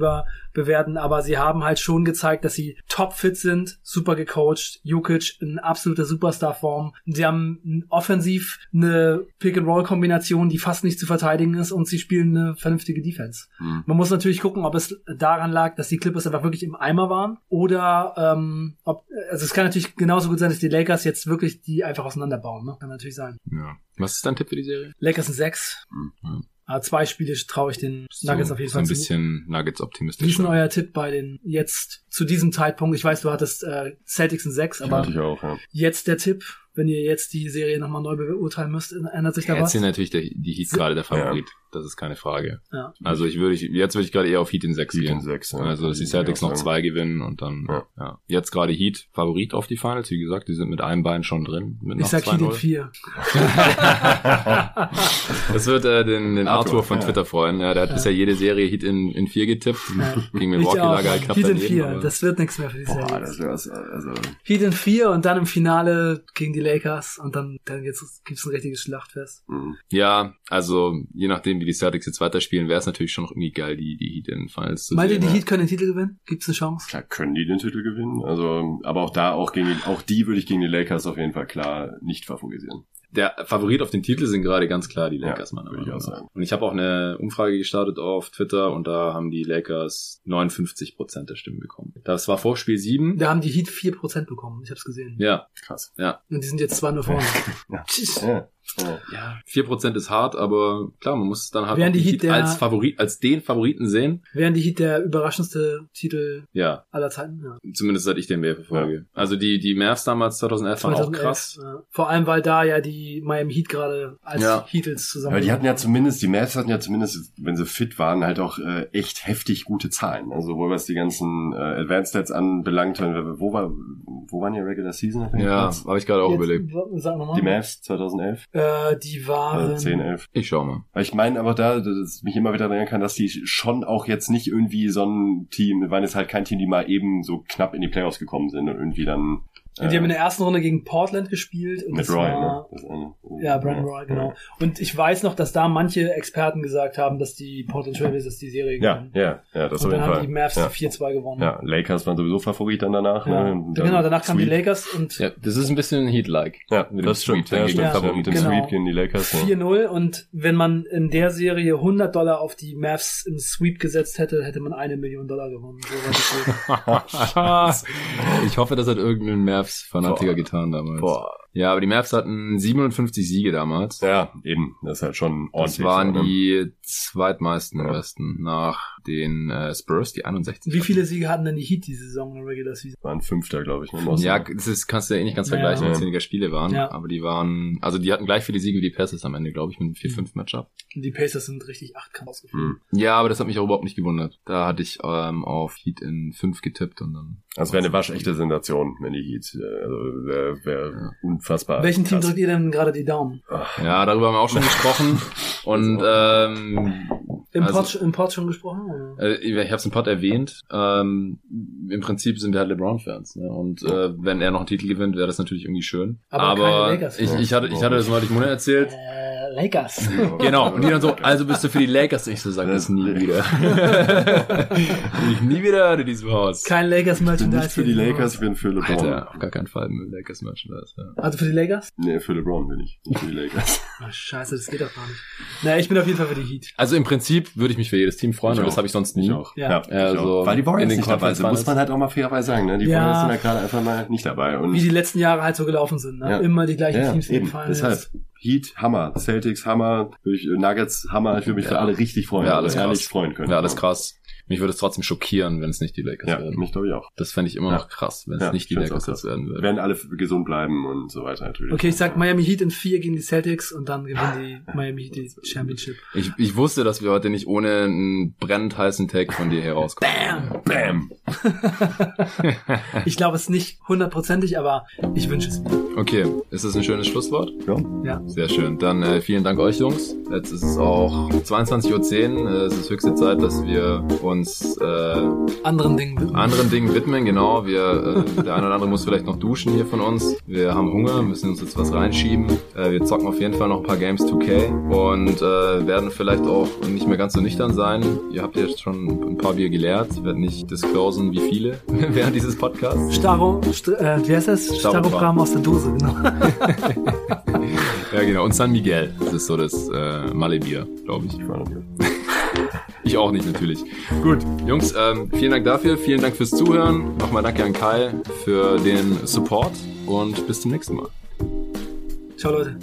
überbewerten, aber sie haben halt schon gezeigt, dass sie top fit sind, super gecoacht. Jokic in absoluter Superstar-Form. Sie haben offensiv eine Pick-and-Roll-Kombination, die fast nicht zu verteidigen ist und sie spielen eine vernünftige Defense. Mhm. Man muss natürlich gucken, ob es daran lag, dass die Clippers einfach wirklich im Eimer waren oder ähm, ob, also es kann natürlich genauso gut sein, dass die Lakers jetzt wirklich die einfach auseinanderbauen, ne? Kann natürlich sein. Ja. Was ist dein Tipp für die Serie? Lakers sind sechs. Mhm. Aber zwei Spiele traue ich den Nuggets so, auf jeden Fall so ein bisschen Nuggets optimistisch. Wie ist denn euer Tipp bei den jetzt zu diesem Zeitpunkt? Ich weiß, du hattest äh, Celtics in sechs, aber ich auch, ja. jetzt der Tipp wenn ihr jetzt die Serie nochmal neu beurteilen müsst, ändert sich da jetzt was? Jetzt sind natürlich der, die Heat gerade der Favorit. Ja. Das ist keine Frage. Ja. Also ich würde, jetzt würde ich gerade eher auf Heat in 6 gehen. In 6, ja. Also dass die Celtics noch zwei gewinnen und dann, ja. ja. Jetzt gerade Heat Favorit auf die Finals. Wie gesagt, die sind mit einem Bein schon drin. Mit ich sag Heat in 4. das wird äh, den, den Arthur, Arthur von Twitter freuen. Ja, der hat bisher jede Serie Heat in, in 4 getippt. Gegen Milwaukee Lager halt knapp Heat in 4. Das wird nichts mehr für die. Boah, das wär's, also. Heat in 4 und dann im Finale gegen die Lakers und dann, dann jetzt gibt's ein richtiges Schlachtfest. Mhm. Ja, also je nachdem, wie die Celtics jetzt weiterspielen, wäre es natürlich schon noch irgendwie geil, die, die Heat in den Finals zu Meint sehen. Meint ihr, die Heat können den Titel gewinnen? Gibt's eine Chance? Klar können die den Titel gewinnen. Also, aber auch da, auch gegen, auch die würde ich gegen die Lakers auf jeden Fall klar nicht favorisieren. Der Favorit auf den Titel sind gerade ganz klar die Lakers, ja, meiner Meinung nach. Und ich habe auch eine Umfrage gestartet auf Twitter und da haben die Lakers 59 Prozent der Stimmen bekommen. Das war vor Spiel 7. Da haben die Heat 4 Prozent bekommen. Ich habe es gesehen. Ja. Krass. Ja. Und die sind jetzt zwar nur vorne. ja. ja. Ja, vier Prozent ist hart, aber klar, man muss es dann halt die Heat der, als Favorit, als den Favoriten sehen. Wären die Heat der überraschendste Titel ja. aller Zeiten. Ja. Zumindest seit ich den mehr verfolge. Ja. Also die, die Mavs damals 2011, 2011 waren auch krass. Ja. Vor allem, weil da ja die Miami Heat gerade als ja. Heatles zusammen. Ja, die hatten ja zumindest, die Mavs hatten ja zumindest, wenn sie fit waren, halt auch äh, echt heftig gute Zahlen. Also sowohl was die ganzen äh, Advanced Stats anbelangt, wo war, wo waren die Regular Season? Ja, habe ich gerade auch Jetzt, überlegt. Die Mavs 2011. Äh, die waren... Äh, 10, 11. Ich schau mal. Ich meine aber da, dass mich immer wieder erinnern kann, dass die schon auch jetzt nicht irgendwie so ein Team, waren jetzt halt kein Team, die mal eben so knapp in die Playoffs gekommen sind und irgendwie dann und die haben in der ersten Runde gegen Portland gespielt. Und mit Roy, war, ne? ja, Brandon Roy, genau. Und ich weiß noch, dass da manche Experten gesagt haben, dass die Portland Trailblazers die Serie gewinnen. Ja, ja, ja, das und auf jeden Fall. Und dann haben die Mavs ja. 4-2 gewonnen. Ja, Lakers waren sowieso Favorit dann danach. Ja. Ne? Dann genau, danach kamen die Lakers und... Ja, das ist ein bisschen Heat-like. Ja, mit das stimmt. Ja, stimmt. Ja, mit dem genau. Sweep gegen die Lakers. 4-0 und wenn man in der Serie 100 Dollar auf die Mavs im Sweep gesetzt hätte, hätte man eine Million Dollar gewonnen. So ich hoffe, das hat irgendein Mavs-Fanatiker getan damals. Boah. Ja, aber die Mavs hatten 57 Siege damals. Ja, eben. Das ist halt schon ordentlich. Das waren oder? die zweitmeisten im Westen nach den äh, Spurs, die 61. Wie viele Siege hatten denn die Heat diese Saison in der Regular Season? Waren Fünfter, glaube ich. Ne? Ja, das ist, kannst du ja eh nicht ganz vergleichen, ja. weil es weniger Spiele waren. Ja. Aber die waren, also die hatten gleich viele Siege wie die Pacers am Ende, glaube ich, mit einem 4-5-Matchup. Die Pacers sind richtig acht Kampf ausgeführt. Mhm. Ja, aber das hat mich auch überhaupt nicht gewundert. Da hatte ich ähm, auf Heat in 5 getippt und dann... Also wäre eine waschechte Sensation, wenn die Heat, äh, also wäre wär ja. Unfassbar. Welchen Team drückt ihr denn gerade die Daumen? Ja, darüber haben wir auch schon gesprochen. Und ähm, im, also, Pod, im Pod schon gesprochen? Oder? Äh, ich habe es im Pod erwähnt. Ähm, Im Prinzip sind wir halt LeBron-Fans. Ne? Und äh, wenn er noch einen Titel gewinnt, wäre das natürlich irgendwie schön. Aber, Aber Lakers, ich, ich, hatte, ich hatte das neulich Monat erzählt. Äh, Lakers. genau. Und die dann so, also bist du für die Lakers. Ich so, sag das nie wieder. ich nie wieder in diesem Haus. Kein Lakers-Merchandise. Ich bin nicht für die Lakers, ich bin für LeBron. Alter, auf gar keinen Fall mit Lakers-Merchandise. Ja. Also für die Lakers? Nee, für LeBron bin ich. Nicht für die Lakers. oh, scheiße, das geht doch gar nicht. Naja, ich bin auf jeden Fall für die Heat. Also im Prinzip würde ich mich für jedes Team freuen ich und auch. das habe ich sonst nie. Ich auch. Ja. ja also Weil die Warriors nicht dabei sind, muss man halt auch mal fairerweise sagen. Ne? Die ja. Warriors sind ja gerade einfach mal nicht dabei. Und Wie die letzten Jahre halt so gelaufen sind. Ne? Ja. Immer die gleichen ja, Teams eben. fallen. Deshalb. Heat, Hammer. Celtics, Hammer. Nuggets, Hammer. Ich würde mich für alle richtig freuen. Ja, alles ehrlich freuen können. Ja, alles krass. Mich würde es trotzdem schockieren, wenn es nicht die Lakers ja, werden. mich glaube ich auch. Das fände ich immer ja. noch krass, wenn es ja, nicht die Lakers jetzt werden würden. Werden alle gesund bleiben und so weiter natürlich. Okay, ich sag Miami Heat in vier gegen die Celtics und dann gewinnen die Miami Heat die Championship. Ich, ich wusste, dass wir heute nicht ohne einen brennend heißen Tag von dir herauskommen. Bam! Bam! ich glaube es nicht hundertprozentig, aber ich wünsche es mir. Okay, ist das ein schönes Schlusswort? Ja. ja. Sehr schön. Dann äh, vielen Dank euch Jungs. Jetzt ist es auch 22.10 Uhr. Äh, es ist höchste Zeit, dass wir uns äh, anderen Dingen widmen. Anderen Dingen widmen, genau. Wir, äh, der eine oder andere muss vielleicht noch duschen hier von uns. Wir haben Hunger, müssen uns jetzt was reinschieben. Äh, wir zocken auf jeden Fall noch ein paar Games 2K und äh, werden vielleicht auch nicht mehr ganz so nüchtern sein. Ihr habt jetzt schon ein paar Bier geleert. Ich werde nicht disclosen, wie viele während dieses Podcasts. Staro, St äh, wie heißt das? Starobram aus der Dose, genau. ja, genau. Und San Miguel. Das ist so das äh, Malle-Bier, glaube ich. Ich auch nicht, natürlich. Gut, Jungs, ähm, vielen Dank dafür. Vielen Dank fürs Zuhören. Nochmal danke an Kai für den Support und bis zum nächsten Mal. Ciao, Leute.